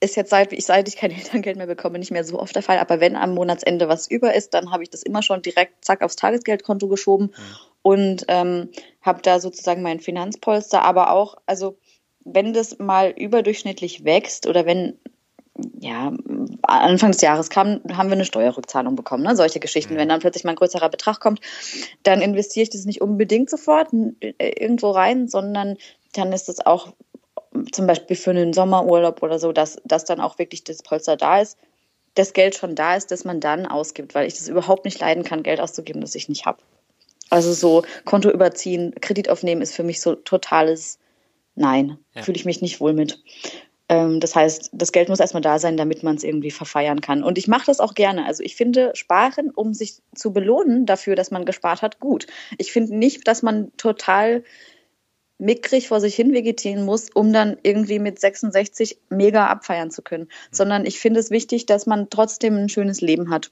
ist jetzt seit ich seit ich kein (laughs) Elterngeld mehr bekomme nicht mehr so oft der Fall, aber wenn am Monatsende was über ist, dann habe ich das immer schon direkt zack aufs Tagesgeldkonto geschoben und ähm, habe da sozusagen mein Finanzpolster, aber auch also wenn das mal überdurchschnittlich wächst oder wenn ja, Anfang des Jahres kam, haben wir eine Steuerrückzahlung bekommen, ne? solche Geschichten. Wenn dann plötzlich mal ein größerer Betrag kommt, dann investiere ich das nicht unbedingt sofort äh, irgendwo rein, sondern dann ist es auch zum Beispiel für einen Sommerurlaub oder so, dass, dass dann auch wirklich das Polster da ist, das Geld schon da ist, das man dann ausgibt, weil ich das überhaupt nicht leiden kann, Geld auszugeben, das ich nicht habe. Also so Konto überziehen, Kredit aufnehmen ist für mich so totales Nein. Ja. Fühle ich mich nicht wohl mit. Ähm, das heißt, das Geld muss erstmal da sein, damit man es irgendwie verfeiern kann. Und ich mache das auch gerne. Also ich finde Sparen, um sich zu belohnen dafür, dass man gespart hat, gut. Ich finde nicht, dass man total mickrig vor sich hin vegetieren muss, um dann irgendwie mit 66 mega abfeiern zu können. Sondern ich finde es wichtig, dass man trotzdem ein schönes Leben hat.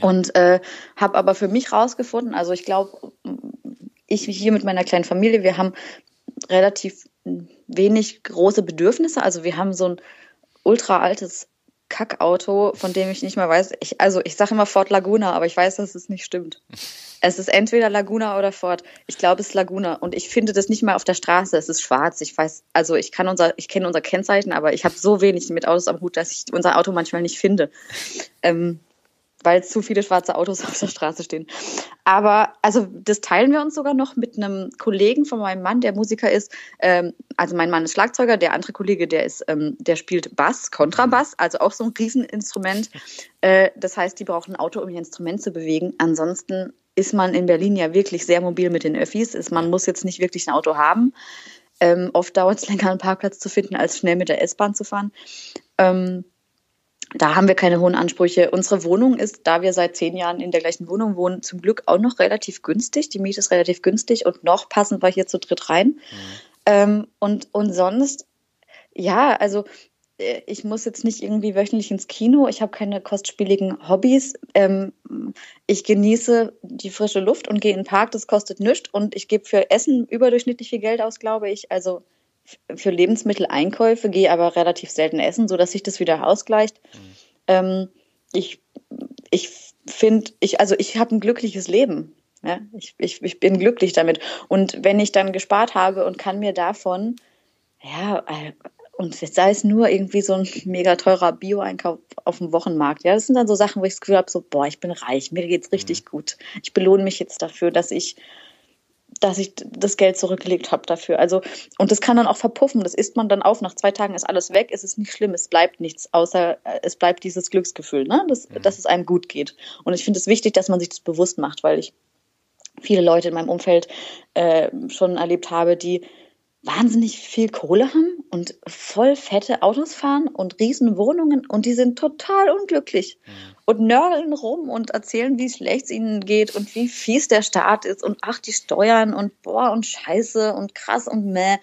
Und äh, habe aber für mich rausgefunden, also ich glaube, ich hier mit meiner kleinen Familie, wir haben relativ wenig große Bedürfnisse. Also wir haben so ein ultra altes Kackauto, von dem ich nicht mehr weiß. Ich, also ich sage immer Ford Laguna, aber ich weiß, dass es nicht stimmt. (laughs) Es ist entweder Laguna oder Ford. Ich glaube, es ist Laguna. Und ich finde das nicht mal auf der Straße. Es ist schwarz. Ich weiß, also ich kann unser, ich kenne unser Kennzeichen, aber ich habe so wenig mit Autos am Hut, dass ich unser Auto manchmal nicht finde. Ähm, weil zu viele schwarze Autos (laughs) auf der Straße stehen. Aber also das teilen wir uns sogar noch mit einem Kollegen von meinem Mann, der Musiker ist. Ähm, also mein Mann ist Schlagzeuger, der andere Kollege, der ist, ähm, der spielt Bass, Kontrabass, also auch so ein Rieseninstrument. Äh, das heißt, die brauchen ein Auto, um ihr Instrument zu bewegen. Ansonsten ist man in Berlin ja wirklich sehr mobil mit den Öffis. Ist, man muss jetzt nicht wirklich ein Auto haben. Ähm, oft dauert es (laughs) länger, einen Parkplatz zu finden, als schnell mit der S-Bahn zu fahren. Ähm, da haben wir keine hohen Ansprüche. Unsere Wohnung ist, da wir seit zehn Jahren in der gleichen Wohnung wohnen, zum Glück auch noch relativ günstig. Die Miete ist relativ günstig und noch passen wir hier zu dritt rein. Mhm. Ähm, und, und sonst, ja, also äh, ich muss jetzt nicht irgendwie wöchentlich ins Kino. Ich habe keine kostspieligen Hobbys. Ähm, ich genieße die frische Luft und gehe in den Park. Das kostet nichts. Und ich gebe für Essen überdurchschnittlich viel Geld aus, glaube ich. Also für Lebensmitteleinkäufe, gehe aber relativ selten essen, sodass sich das wieder ausgleicht. Mhm. Ähm, ich ich finde, ich, also ich habe ein glückliches Leben. Ja? Ich, ich, ich bin glücklich damit. Und wenn ich dann gespart habe und kann mir davon, ja, äh, und sei es nur irgendwie so ein mega teurer Bio-Einkauf auf dem Wochenmarkt. Ja, das sind dann so Sachen, wo ich das Gefühl habe, so, boah, ich bin reich, mir geht's richtig mhm. gut. Ich belohne mich jetzt dafür, dass ich dass ich das Geld zurückgelegt habe dafür. Also, und das kann dann auch verpuffen. Das isst man dann auf. Nach zwei Tagen ist alles weg. Es ist nicht schlimm. Es bleibt nichts, außer äh, es bleibt dieses Glücksgefühl, ne? dass, mhm. dass es einem gut geht. Und ich finde es wichtig, dass man sich das bewusst macht, weil ich viele Leute in meinem Umfeld äh, schon erlebt habe, die wahnsinnig viel Kohle haben und voll fette Autos fahren und riesen Wohnungen und die sind total unglücklich mhm. Und nörgeln rum und erzählen, wie schlecht es ihnen geht und wie fies der Staat ist und ach, die Steuern und boah und scheiße und krass und meh,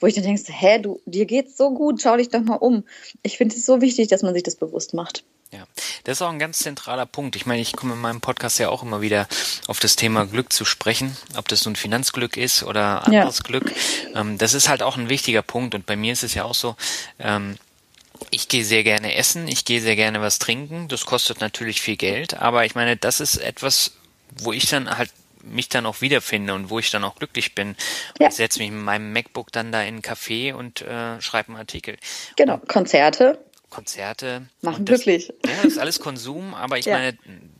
wo ich dann denkst, hä, du, dir geht's so gut, schau dich doch mal um. Ich finde es so wichtig, dass man sich das bewusst macht. Ja, das ist auch ein ganz zentraler Punkt. Ich meine, ich komme in meinem Podcast ja auch immer wieder auf das Thema Glück zu sprechen, ob das nun Finanzglück ist oder anderes ja. Glück. Ähm, das ist halt auch ein wichtiger Punkt und bei mir ist es ja auch so, ähm, ich gehe sehr gerne essen, ich gehe sehr gerne was trinken. Das kostet natürlich viel Geld, aber ich meine, das ist etwas, wo ich dann halt mich dann auch wiederfinde und wo ich dann auch glücklich bin. Ja. Ich setze mich mit meinem MacBook dann da in einen Café und äh, schreibe einen Artikel. Genau, und Konzerte. Konzerte. Machen das, wirklich. Ja, das ist alles Konsum, aber ich ja. meine,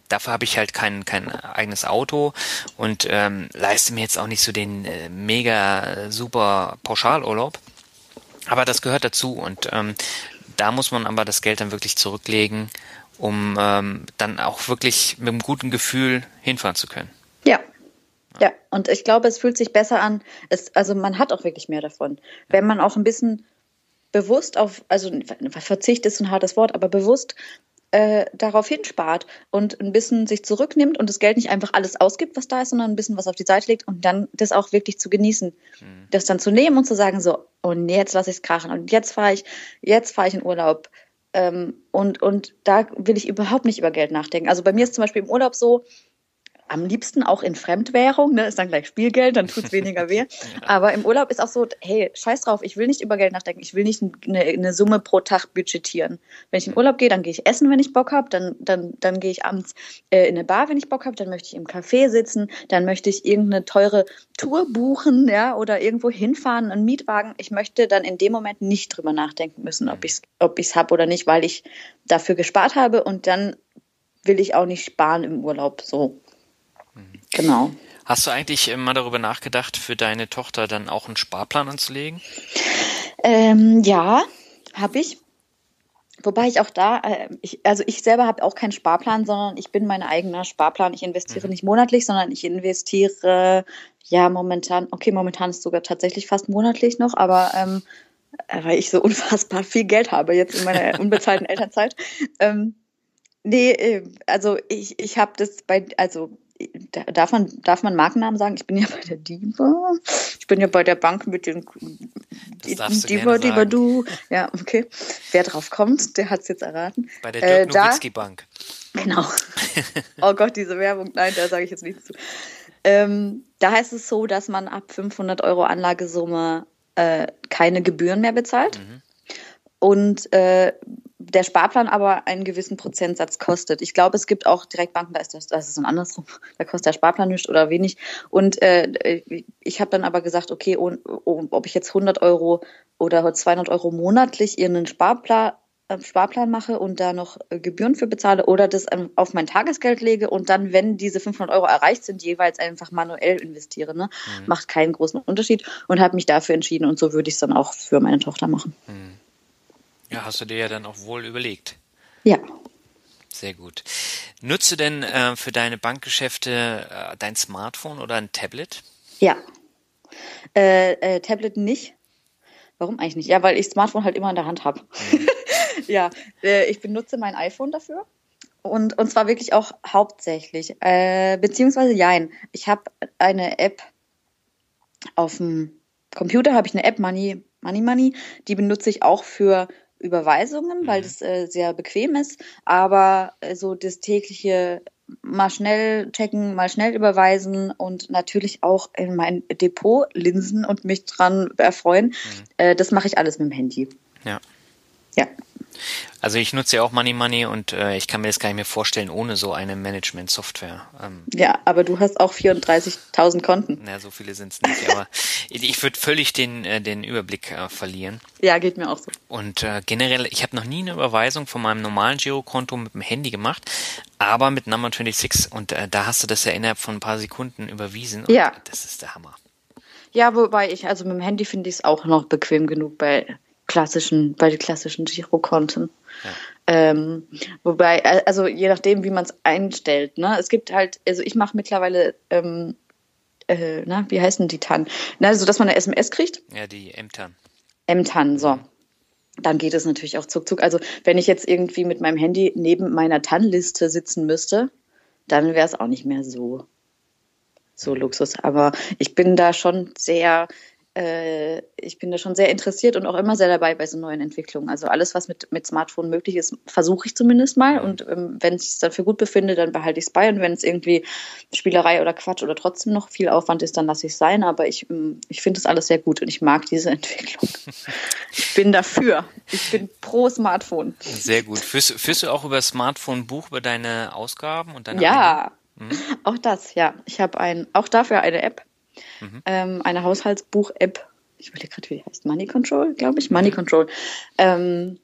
dafür habe ich halt kein, kein eigenes Auto und ähm, leiste mir jetzt auch nicht so den äh, mega super Pauschalurlaub. Aber das gehört dazu und ähm, da muss man aber das Geld dann wirklich zurücklegen, um ähm, dann auch wirklich mit einem guten Gefühl hinfahren zu können. Ja. Ja, und ich glaube, es fühlt sich besser an. Es, also man hat auch wirklich mehr davon. Wenn man auch ein bisschen bewusst auf, also Verzicht ist ein hartes Wort, aber bewusst äh, darauf hinspart und ein bisschen sich zurücknimmt und das Geld nicht einfach alles ausgibt, was da ist, sondern ein bisschen was auf die Seite legt und dann das auch wirklich zu genießen. Mhm. Das dann zu nehmen und zu sagen, so, und jetzt lasse ich es krachen und jetzt fahre ich, jetzt fahre ich in Urlaub. Ähm, und, und da will ich überhaupt nicht über Geld nachdenken. Also bei mir ist zum Beispiel im Urlaub so, am liebsten auch in Fremdwährung, ne, ist dann gleich Spielgeld, dann tut's weniger weh. (laughs) Aber im Urlaub ist auch so, hey, scheiß drauf, ich will nicht über Geld nachdenken, ich will nicht eine, eine Summe pro Tag budgetieren. Wenn ich in Urlaub gehe, dann gehe ich essen, wenn ich Bock habe, dann, dann, dann gehe ich abends äh, in eine Bar, wenn ich Bock habe, dann möchte ich im Café sitzen, dann möchte ich irgendeine teure Tour buchen, ja, oder irgendwo hinfahren, einen Mietwagen. Ich möchte dann in dem Moment nicht drüber nachdenken müssen, ob ich's, ob ich's hab oder nicht, weil ich dafür gespart habe und dann will ich auch nicht sparen im Urlaub, so. Genau. Hast du eigentlich mal darüber nachgedacht, für deine Tochter dann auch einen Sparplan anzulegen? Ähm, ja, habe ich. Wobei ich auch da, äh, ich, also ich selber habe auch keinen Sparplan, sondern ich bin mein eigener Sparplan. Ich investiere mhm. nicht monatlich, sondern ich investiere ja momentan, okay, momentan ist es sogar tatsächlich fast monatlich noch, aber ähm, äh, weil ich so (laughs) unfassbar viel Geld habe jetzt in meiner (laughs) unbezahlten Elternzeit. Ähm, nee, äh, also ich, ich habe das bei, also darf man, darf man Markennamen sagen? Ich bin ja bei der Diva. Ich bin ja bei der Bank mit den Diva, Diva, du. Ja, okay. Wer drauf kommt, der hat es jetzt erraten. Bei der Dirk äh, Nowitzki Bank. Genau. (laughs) oh Gott, diese Werbung. Nein, da sage ich jetzt nichts zu. Ähm, da heißt es so, dass man ab 500 Euro Anlagesumme äh, keine Gebühren mehr bezahlt. Mhm. Und äh, der Sparplan aber einen gewissen Prozentsatz kostet. Ich glaube, es gibt auch Direktbanken, da ist das, das ist so andersrum. (laughs) Da kostet der Sparplan nichts oder wenig. Und äh, ich habe dann aber gesagt, okay, ob ich jetzt 100 Euro oder 200 Euro monatlich einen Sparplan äh, Sparplan mache und da noch äh, Gebühren für bezahle oder das auf mein Tagesgeld lege und dann, wenn diese 500 Euro erreicht sind, jeweils einfach manuell investiere. Ne? Mhm. Macht keinen großen Unterschied und habe mich dafür entschieden und so würde ich es dann auch für meine Tochter machen. Mhm. Ja, hast du dir ja dann auch wohl überlegt. Ja. Sehr gut. Nutze denn äh, für deine Bankgeschäfte äh, dein Smartphone oder ein Tablet? Ja. Äh, äh Tablet nicht. Warum eigentlich nicht? Ja, weil ich Smartphone halt immer in der Hand habe. Mhm. (laughs) ja, äh, ich benutze mein iPhone dafür. Und, und zwar wirklich auch hauptsächlich. Äh, beziehungsweise jein. Ich habe eine App auf dem Computer, habe ich eine App, Money, Money Money. Die benutze ich auch für Überweisungen, weil mhm. das äh, sehr bequem ist. Aber äh, so das tägliche mal schnell checken, mal schnell überweisen und natürlich auch in mein Depot linsen und mich dran erfreuen. Mhm. Äh, das mache ich alles mit dem Handy. Ja. Ja. Also ich nutze ja auch Money Money und äh, ich kann mir das gar nicht mehr vorstellen ohne so eine Management-Software. Ähm, ja, aber du hast auch 34.000 Konten. Na, so viele sind es nicht, aber (laughs) ich würde völlig den, äh, den Überblick äh, verlieren. Ja, geht mir auch so. Und äh, generell, ich habe noch nie eine Überweisung von meinem normalen Girokonto mit dem Handy gemacht, aber mit Number 26 und äh, da hast du das ja innerhalb von ein paar Sekunden überwiesen. ja. Das ist der Hammer. Ja, wobei ich, also mit dem Handy finde ich es auch noch bequem genug bei klassischen, bei den klassischen Girokonten. Ja. Ähm, wobei, also je nachdem, wie man es einstellt, ne? Es gibt halt, also ich mache mittlerweile, ähm, äh, na, wie heißen die TAN? Na, so dass man eine SMS kriegt. Ja, die M-TAN. M-TAN, so. Dann geht es natürlich auch zuckzuck. Also wenn ich jetzt irgendwie mit meinem Handy neben meiner TAN-Liste sitzen müsste, dann wäre es auch nicht mehr so, so Luxus. Aber ich bin da schon sehr äh, ich bin da schon sehr interessiert und auch immer sehr dabei bei so neuen Entwicklungen. Also alles, was mit, mit Smartphone möglich ist, versuche ich zumindest mal. Und ähm, wenn ich es dann für gut befinde, dann behalte ich es bei. Und wenn es irgendwie Spielerei oder Quatsch oder trotzdem noch viel Aufwand ist, dann lasse ich es sein. Aber ich, ähm, ich finde das alles sehr gut und ich mag diese (laughs) Entwicklung. ich bin dafür. Ich bin pro Smartphone. Sehr gut. Führst, führst du auch über Smartphone Buch über deine Ausgaben und deine Ja, mhm. auch das, ja. Ich habe ein, auch dafür eine App mhm. ähm, eine Haushaltsbuch-App. Ich überlege gerade, wie die heißt. Money Control, glaube ich. Money mhm. Control. Ähm,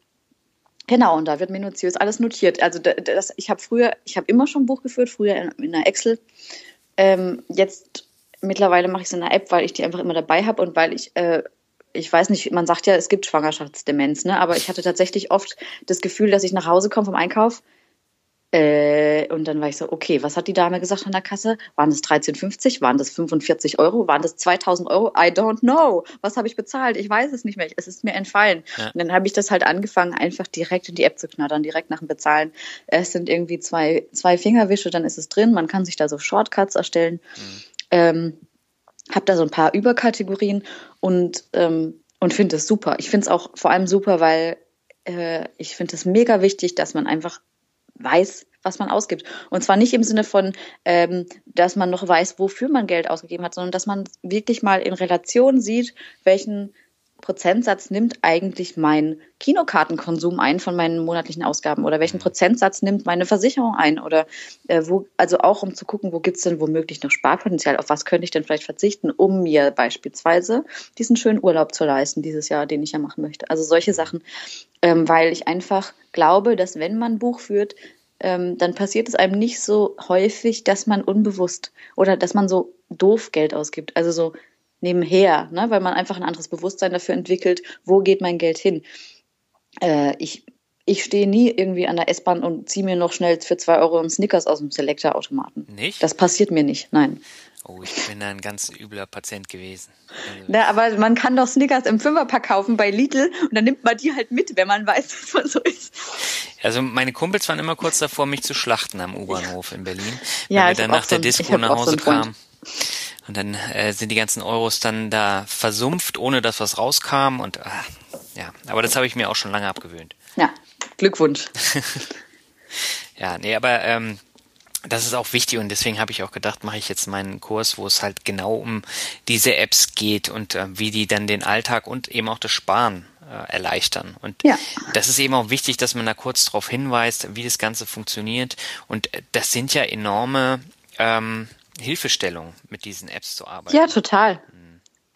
Genau, und da wird minutiös alles notiert. Also das, ich habe früher, ich habe immer schon Buch geführt, früher in, in einer Excel. Ähm, jetzt mittlerweile mache ich es in einer App, weil ich die einfach immer dabei habe und weil ich, äh, ich weiß nicht, man sagt ja, es gibt Schwangerschaftsdemenz, ne? Aber ich hatte tatsächlich oft das Gefühl, dass ich nach Hause komme vom Einkauf äh, und dann war ich so, okay, was hat die Dame gesagt an der Kasse? Waren das 13,50? Waren das 45 Euro? Waren das 2000 Euro? I don't know. Was habe ich bezahlt? Ich weiß es nicht mehr. Es ist mir entfallen. Ja. Und dann habe ich das halt angefangen, einfach direkt in die App zu knattern, direkt nach dem Bezahlen. Es sind irgendwie zwei, zwei Fingerwische, dann ist es drin. Man kann sich da so Shortcuts erstellen. Mhm. Ähm, habe da so ein paar Überkategorien und, ähm, und finde es super. Ich finde es auch vor allem super, weil äh, ich finde es mega wichtig, dass man einfach weiß, was man ausgibt. Und zwar nicht im Sinne von, ähm, dass man noch weiß, wofür man Geld ausgegeben hat, sondern dass man wirklich mal in Relation sieht, welchen Prozentsatz nimmt eigentlich mein Kinokartenkonsum ein von meinen monatlichen Ausgaben? Oder welchen Prozentsatz nimmt meine Versicherung ein? Oder äh, wo, also auch um zu gucken, wo gibt's denn womöglich noch Sparpotenzial, auf was könnte ich denn vielleicht verzichten, um mir beispielsweise diesen schönen Urlaub zu leisten dieses Jahr, den ich ja machen möchte. Also solche Sachen, ähm, weil ich einfach glaube, dass wenn man Buch führt, ähm, dann passiert es einem nicht so häufig, dass man unbewusst oder dass man so doof Geld ausgibt. Also so nebenher, ne? weil man einfach ein anderes Bewusstsein dafür entwickelt, wo geht mein Geld hin. Äh, ich ich stehe nie irgendwie an der S-Bahn und ziehe mir noch schnell für zwei Euro einen Snickers aus dem Selector-Automaten. Nicht? Das passiert mir nicht, nein. Oh, ich bin da ein ganz übler Patient gewesen. Also Na, aber man kann doch Snickers im Fünferpack kaufen bei Lidl und dann nimmt man die halt mit, wenn man weiß, (laughs) dass man so ist. Also meine Kumpels waren immer kurz davor, mich zu schlachten am U-Bahnhof in Berlin. Ja, wenn wir dann nach der so Disco nach Hause so kamen. Und dann äh, sind die ganzen Euros dann da versumpft, ohne dass was rauskam. Und äh, ja, aber das habe ich mir auch schon lange abgewöhnt. Ja, Glückwunsch. (laughs) ja, nee, aber ähm, das ist auch wichtig und deswegen habe ich auch gedacht, mache ich jetzt meinen Kurs, wo es halt genau um diese Apps geht und äh, wie die dann den Alltag und eben auch das Sparen äh, erleichtern. Und ja. das ist eben auch wichtig, dass man da kurz darauf hinweist, wie das Ganze funktioniert. Und äh, das sind ja enorme ähm, Hilfestellungen, mit diesen Apps zu arbeiten. Ja, total.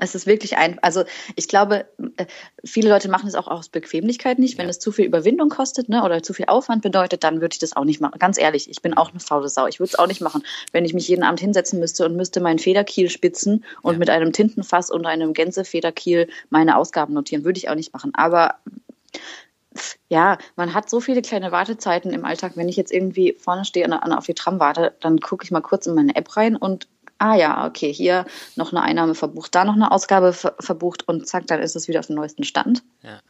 Es ist wirklich ein, also ich glaube, äh, viele Leute machen es auch aus Bequemlichkeit nicht. Wenn ja. es zu viel Überwindung kostet ne, oder zu viel Aufwand bedeutet, dann würde ich das auch nicht machen. Ganz ehrlich, ich bin auch eine faule Sau. Ich würde es auch nicht machen, wenn ich mich jeden Abend hinsetzen müsste und müsste meinen Federkiel spitzen und ja. mit einem Tintenfass und einem Gänsefederkiel meine Ausgaben notieren. Würde ich auch nicht machen. Aber ja, man hat so viele kleine Wartezeiten im Alltag. Wenn ich jetzt irgendwie vorne stehe und auf die Tram warte, dann gucke ich mal kurz in meine App rein und ah ja, okay, hier noch eine Einnahme verbucht, da noch eine Ausgabe ver verbucht und zack, dann ist es wieder auf dem neuesten Stand. Ja.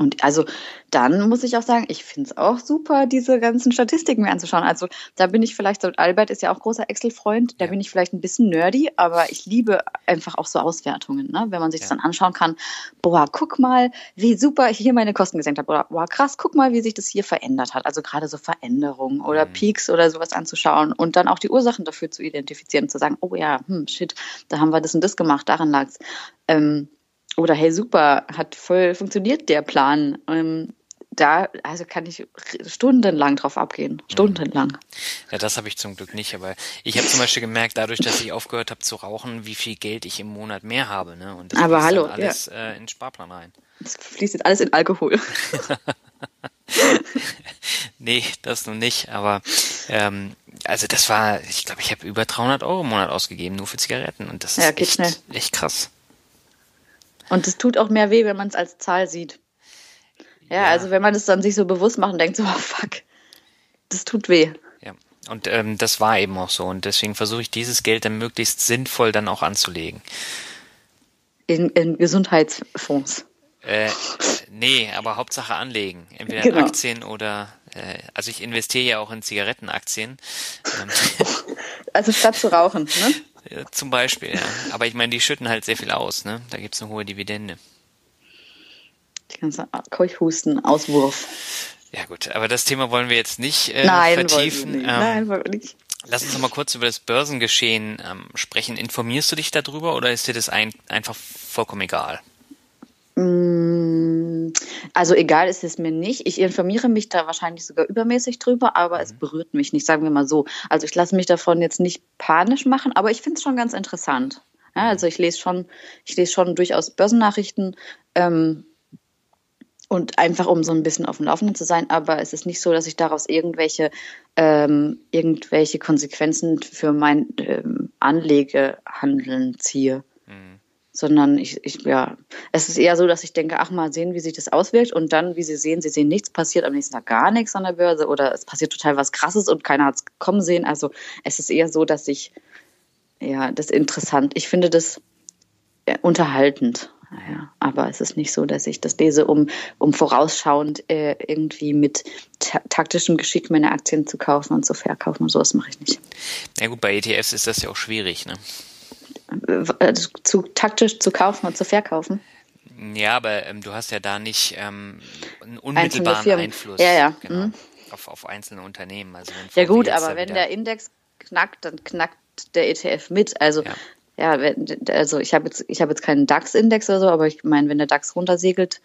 Und also dann muss ich auch sagen, ich finde es auch super, diese ganzen Statistiken mir anzuschauen. Also da bin ich vielleicht so, Albert ist ja auch großer Excel-Freund, da ja. bin ich vielleicht ein bisschen nerdy, aber ich liebe einfach auch so Auswertungen, ne? wenn man sich ja. das dann anschauen kann. Boah, guck mal, wie super ich hier meine Kosten gesenkt habe. Oder boah, krass, guck mal, wie sich das hier verändert hat. Also gerade so Veränderungen oder mhm. Peaks oder sowas anzuschauen und dann auch die Ursachen dafür zu identifizieren, zu sagen, oh ja, hm, shit, da haben wir das und das gemacht, daran lag's. Ähm, oder hey, super, hat voll funktioniert der Plan. Ähm, da, also kann ich stundenlang drauf abgehen. Stundenlang. Ja, das habe ich zum Glück nicht, aber ich habe zum Beispiel gemerkt, dadurch, dass ich aufgehört habe zu rauchen, wie viel Geld ich im Monat mehr habe. Ne? Und das aber hallo, alles ja. äh, in den Sparplan rein. Das fließt jetzt alles in Alkohol. (laughs) nee, das nun nicht, aber ähm, also das war, ich glaube, ich habe über 300 Euro im Monat ausgegeben, nur für Zigaretten und das ist ja, echt, echt krass. Und es tut auch mehr weh, wenn man es als Zahl sieht. Ja, ja, also wenn man es dann sich so bewusst macht und denkt so, (laughs) oh fuck, das tut weh. Ja, und ähm, das war eben auch so. Und deswegen versuche ich dieses Geld dann möglichst sinnvoll dann auch anzulegen. In, in Gesundheitsfonds. Äh, nee, aber Hauptsache anlegen. Entweder genau. in Aktien oder, äh, also ich investiere ja auch in Zigarettenaktien. Ähm, (laughs) also statt zu rauchen, ne? Ja, zum Beispiel, ja. Aber ich meine, die schütten halt sehr viel aus, ne? Da gibt es eine hohe Dividende. Die ganze Keuchhusten, Auswurf. Ja gut, aber das Thema wollen wir jetzt nicht äh, Nein, vertiefen. Nicht. Ähm, Nein, wollen wir nicht. Lass uns noch mal kurz über das Börsengeschehen ähm, sprechen. Informierst du dich darüber oder ist dir das ein, einfach vollkommen egal? Mm, also egal ist es mir nicht. Ich informiere mich da wahrscheinlich sogar übermäßig drüber, aber mhm. es berührt mich nicht, sagen wir mal so. Also ich lasse mich davon jetzt nicht panisch machen, aber ich finde es schon ganz interessant. Ja, also ich lese schon, ich lese schon durchaus Börsennachrichten ähm, und einfach um so ein bisschen auf dem Laufenden zu sein, aber es ist nicht so, dass ich daraus irgendwelche ähm, irgendwelche Konsequenzen für mein ähm, Anlegehandeln ziehe sondern ich, ich, ja, es ist eher so, dass ich denke, ach mal sehen, wie sich das auswirkt und dann, wie Sie sehen, Sie sehen nichts, passiert am nächsten Tag gar nichts an der Börse oder es passiert total was Krasses und keiner hat es kommen sehen. Also es ist eher so, dass ich, ja, das interessant. Ich finde das unterhaltend. Ja, aber es ist nicht so, dass ich das lese, um, um vorausschauend äh, irgendwie mit ta taktischem Geschick meine Aktien zu kaufen und zu verkaufen und sowas mache ich nicht. Ja gut, bei ETFs ist das ja auch schwierig, ne? Äh, zu taktisch zu kaufen und zu verkaufen. Ja, aber ähm, du hast ja da nicht ähm, einen unmittelbaren Einfluss ja, ja. Genau, mhm. auf, auf einzelne Unternehmen. Also ja gut, aber wenn der Index knackt, dann knackt der ETF mit. Also ja, ja also ich habe jetzt, ich habe jetzt keinen DAX-Index oder so, aber ich meine, wenn der DAX runtersegelt,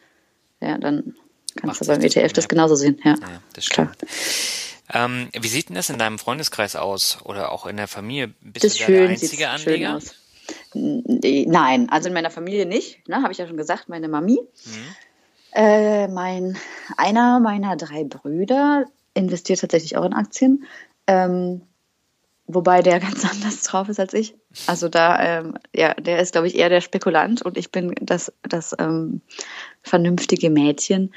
ja, dann kannst Macht du beim ETF das genauso sehen. Ja, ja das stimmt. Ähm, wie sieht denn das in deinem Freundeskreis aus oder auch in der Familie? Bist das du da schön, der einzige Anleger? Schön aus. Nein, also in meiner Familie nicht, ne, habe ich ja schon gesagt, meine Mami. Mhm. Äh, mein, einer meiner drei Brüder investiert tatsächlich auch in Aktien, ähm, wobei der (laughs) ganz anders drauf ist als ich. Also da, ähm, ja, der ist, glaube ich, eher der Spekulant und ich bin das, das ähm, vernünftige Mädchen. Mhm.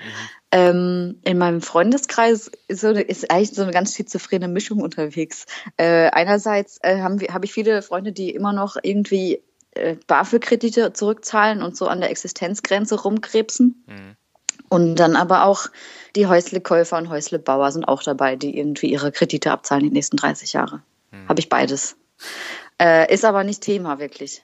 Ähm, in meinem Freundeskreis ist, so eine, ist eigentlich so eine ganz schizophrene Mischung unterwegs. Äh, einerseits äh, habe hab ich viele Freunde, die immer noch irgendwie äh, BAföG-Kredite zurückzahlen und so an der Existenzgrenze rumkrebsen. Mhm. Und dann aber auch die Häuslekäufer und Häuslebauer sind auch dabei, die irgendwie ihre Kredite abzahlen die nächsten 30 Jahre. Mhm. Habe ich beides. Äh, ist aber nicht Thema wirklich.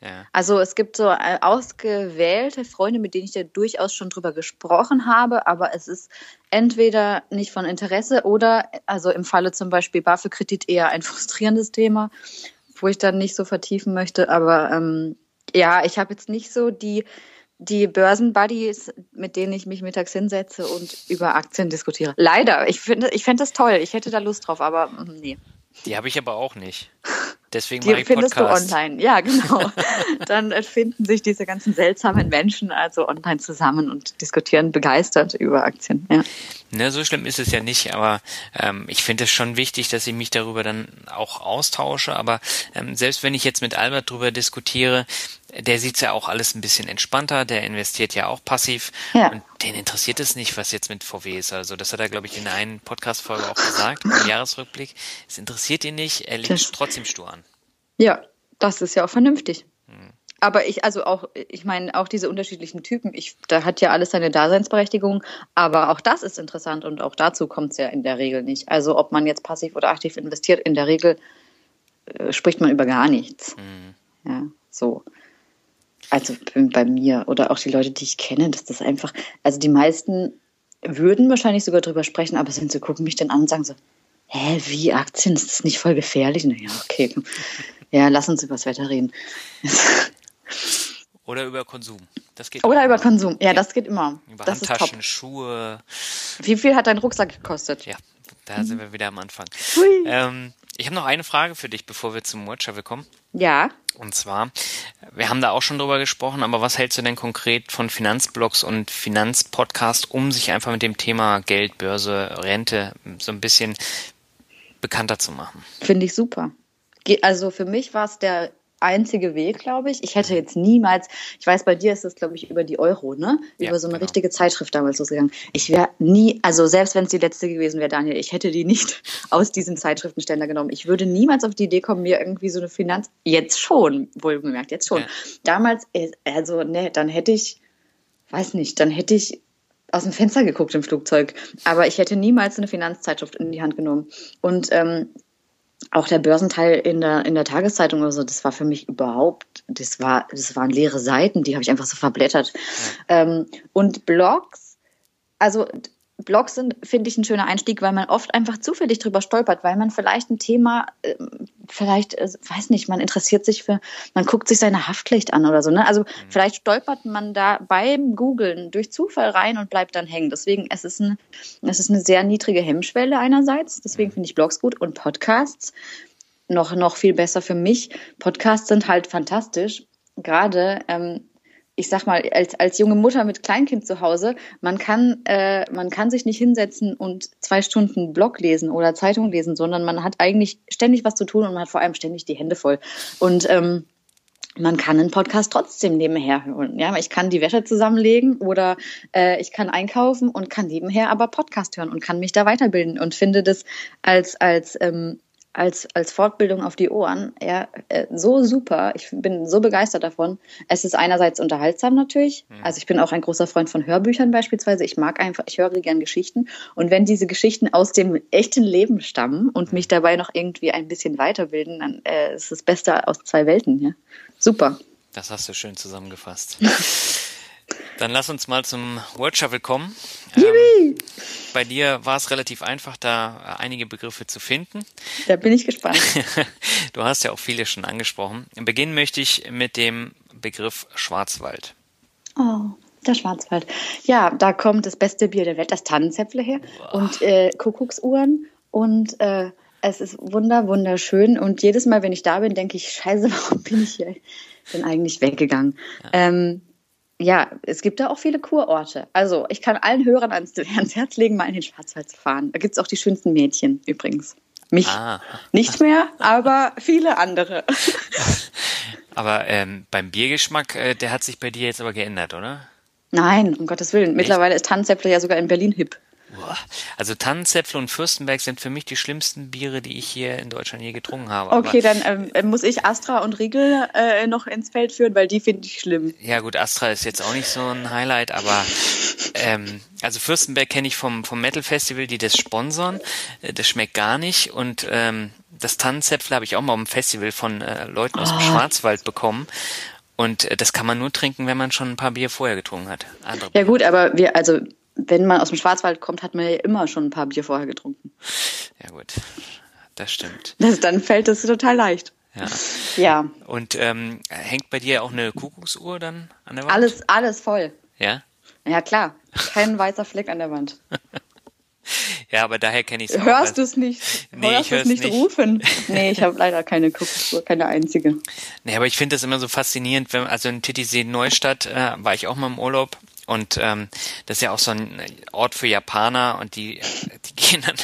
Ja. Also es gibt so äh, ausgewählte Freunde, mit denen ich da durchaus schon drüber gesprochen habe, aber es ist entweder nicht von Interesse oder, also im Falle zum Beispiel BAföG-Kredit eher ein (laughs) frustrierendes Thema, wo ich dann nicht so vertiefen möchte. Aber ähm, ja, ich habe jetzt nicht so die, die Börsenbuddies, mit denen ich mich mittags hinsetze und über Aktien diskutiere. Leider, ich finde ich fände das toll. Ich hätte da Lust drauf, aber mm, nee. Die habe ich aber auch nicht. (laughs) Deswegen die findest Podcast. du online. Ja, genau. (laughs) Dann finden sich diese ganzen seltsamen Menschen also online zusammen und diskutieren begeistert über Aktien. Ja. Ne, so schlimm ist es ja nicht, aber ähm, ich finde es schon wichtig, dass ich mich darüber dann auch austausche. Aber ähm, selbst wenn ich jetzt mit Albert darüber diskutiere, der sieht's ja auch alles ein bisschen entspannter, der investiert ja auch passiv ja. und den interessiert es nicht, was jetzt mit VW ist. Also das hat er, glaube ich, in der einen Podcast-Folge auch gesagt, im (laughs) Jahresrückblick. Es interessiert ihn nicht, er legt trotzdem stur an. Ja, das ist ja auch vernünftig. Hm. Aber ich, also auch, ich meine, auch diese unterschiedlichen Typen, ich, da hat ja alles seine Daseinsberechtigung, aber auch das ist interessant und auch dazu kommt es ja in der Regel nicht. Also ob man jetzt passiv oder aktiv investiert, in der Regel äh, spricht man über gar nichts. Mhm. Ja, so also bei mir oder auch die Leute, die ich kenne, dass das einfach, also die meisten würden wahrscheinlich sogar drüber sprechen, aber sind sie gucken mich dann an und sagen so, hä, wie Aktien, ist das nicht voll gefährlich? Ja, okay, ja, lass uns über das Wetter reden. (laughs) Oder über Konsum. Das geht Oder über Konsum. Ja, ja, das geht immer. Über das Handtaschen, Schuhe. Wie viel hat dein Rucksack gekostet? Ja, da sind wir wieder am Anfang. Ähm, ich habe noch eine Frage für dich, bevor wir zum Watch kommen. Ja. Und zwar, wir haben da auch schon drüber gesprochen, aber was hältst du denn konkret von Finanzblogs und Finanzpodcasts, um sich einfach mit dem Thema Geld, Börse, Rente so ein bisschen bekannter zu machen? Finde ich super. Also für mich war es der einzige Weg, glaube ich. Ich hätte jetzt niemals, ich weiß, bei dir ist das, glaube ich, über die Euro, ne? Über ja, so eine genau. richtige Zeitschrift damals losgegangen. Ich wäre nie, also selbst wenn es die letzte gewesen wäre, Daniel, ich hätte die nicht (laughs) aus diesem Zeitschriftenständer genommen. Ich würde niemals auf die Idee kommen, mir irgendwie so eine Finanz, jetzt schon, wohlgemerkt, jetzt schon. Ja. Damals, äh, also, ne, dann hätte ich, weiß nicht, dann hätte ich aus dem Fenster geguckt im Flugzeug. Aber ich hätte niemals eine Finanzzeitschrift in die Hand genommen. Und ähm, auch der Börsenteil in der, in der Tageszeitung oder so, das war für mich überhaupt, das war, das waren leere Seiten, die habe ich einfach so verblättert. Ja. Ähm, und Blogs, also Blogs sind, finde ich, ein schöner Einstieg, weil man oft einfach zufällig drüber stolpert, weil man vielleicht ein Thema, äh, vielleicht, äh, weiß nicht, man interessiert sich für, man guckt sich seine Haftpflicht an oder so. Ne? Also mhm. vielleicht stolpert man da beim Googlen durch Zufall rein und bleibt dann hängen. Deswegen es ist eine, es ist eine sehr niedrige Hemmschwelle einerseits. Deswegen mhm. finde ich Blogs gut und Podcasts noch noch viel besser für mich. Podcasts sind halt fantastisch. Gerade ähm, ich sag mal, als, als junge Mutter mit Kleinkind zu Hause, man kann, äh, man kann sich nicht hinsetzen und zwei Stunden Blog lesen oder Zeitung lesen, sondern man hat eigentlich ständig was zu tun und man hat vor allem ständig die Hände voll. Und ähm, man kann einen Podcast trotzdem nebenher hören. Ja, ich kann die Wäsche zusammenlegen oder äh, ich kann einkaufen und kann nebenher aber Podcast hören und kann mich da weiterbilden und finde das als als ähm, als, als Fortbildung auf die Ohren. Ja, äh, so super. Ich bin so begeistert davon. Es ist einerseits unterhaltsam natürlich. Mhm. Also ich bin auch ein großer Freund von Hörbüchern beispielsweise. Ich mag einfach, ich höre gern Geschichten. Und wenn diese Geschichten aus dem echten Leben stammen und mich dabei noch irgendwie ein bisschen weiterbilden, dann äh, ist das Beste aus zwei Welten. Ja, super. Das hast du schön zusammengefasst. (laughs) Dann lass uns mal zum Word Shuffle kommen. Ähm, bei dir war es relativ einfach, da einige Begriffe zu finden. Da bin ich gespannt. (laughs) du hast ja auch viele schon angesprochen. Beginnen möchte ich mit dem Begriff Schwarzwald. Oh, der Schwarzwald. Ja, da kommt das beste Bier der Welt, das Tannenzäpfle her Boah. und äh, Kuckucksuhren und äh, es ist wunder, wunderschön. Und jedes Mal, wenn ich da bin, denke ich, scheiße, warum bin ich hier denn eigentlich weggegangen? Ja. Ähm, ja, es gibt da auch viele Kurorte. Also ich kann allen Hörern ans, ans Herz legen, mal in den Schwarzwald zu fahren. Da gibt es auch die schönsten Mädchen übrigens. Mich ah. nicht mehr, aber viele andere. (laughs) Aber ähm, beim Biergeschmack, äh, der hat sich bei dir jetzt aber geändert, oder? Nein, um Gottes Willen. Mittlerweile ist Tannenzäpfle ja sogar in Berlin hip. Also Tannenzäpfle und Fürstenberg sind für mich die schlimmsten Biere, die ich hier in Deutschland je getrunken habe. Okay, Aber, dann ähm, muss ich Astra und Riegel äh, noch ins Feld führen, weil die finde ich schlimm. Ja gut, Astra ist jetzt auch nicht so ein Highlight, aber ähm, also Fürstenberg kenne ich vom, vom Metal Festival, die das sponsern. Äh, das schmeckt gar nicht und ähm, das Tannenzäpfle habe ich auch mal auf dem Festival von äh, Leuten aus dem oh. Schwarzwald bekommen. Und äh, das kann man nur trinken, wenn man schon ein paar Bier vorher getrunken hat. Andere ja gut, aber wir, also wenn man aus dem Schwarzwald kommt, hat man ja immer schon ein paar Bier vorher getrunken. Ja gut, das stimmt. Das, dann fällt es total leicht. Ja. ja. Und ähm, hängt bei dir auch eine Kuckucksuhr dann an der Wand? Alles, alles voll. Ja? Ja, klar. Kein weißer Fleck an der Wand. (laughs) ja, aber daher kenne ich es Hörst du es nicht? Nee, Hörst du es nicht, nicht rufen? (laughs) Nee, ich habe leider keine Kuckucksuhr, keine einzige. Nee, aber ich finde das immer so faszinierend, wenn, also in Titisee Neustadt äh, war ich auch mal im Urlaub und ähm, das ist ja auch so ein Ort für Japaner und die, die (laughs) gehen dann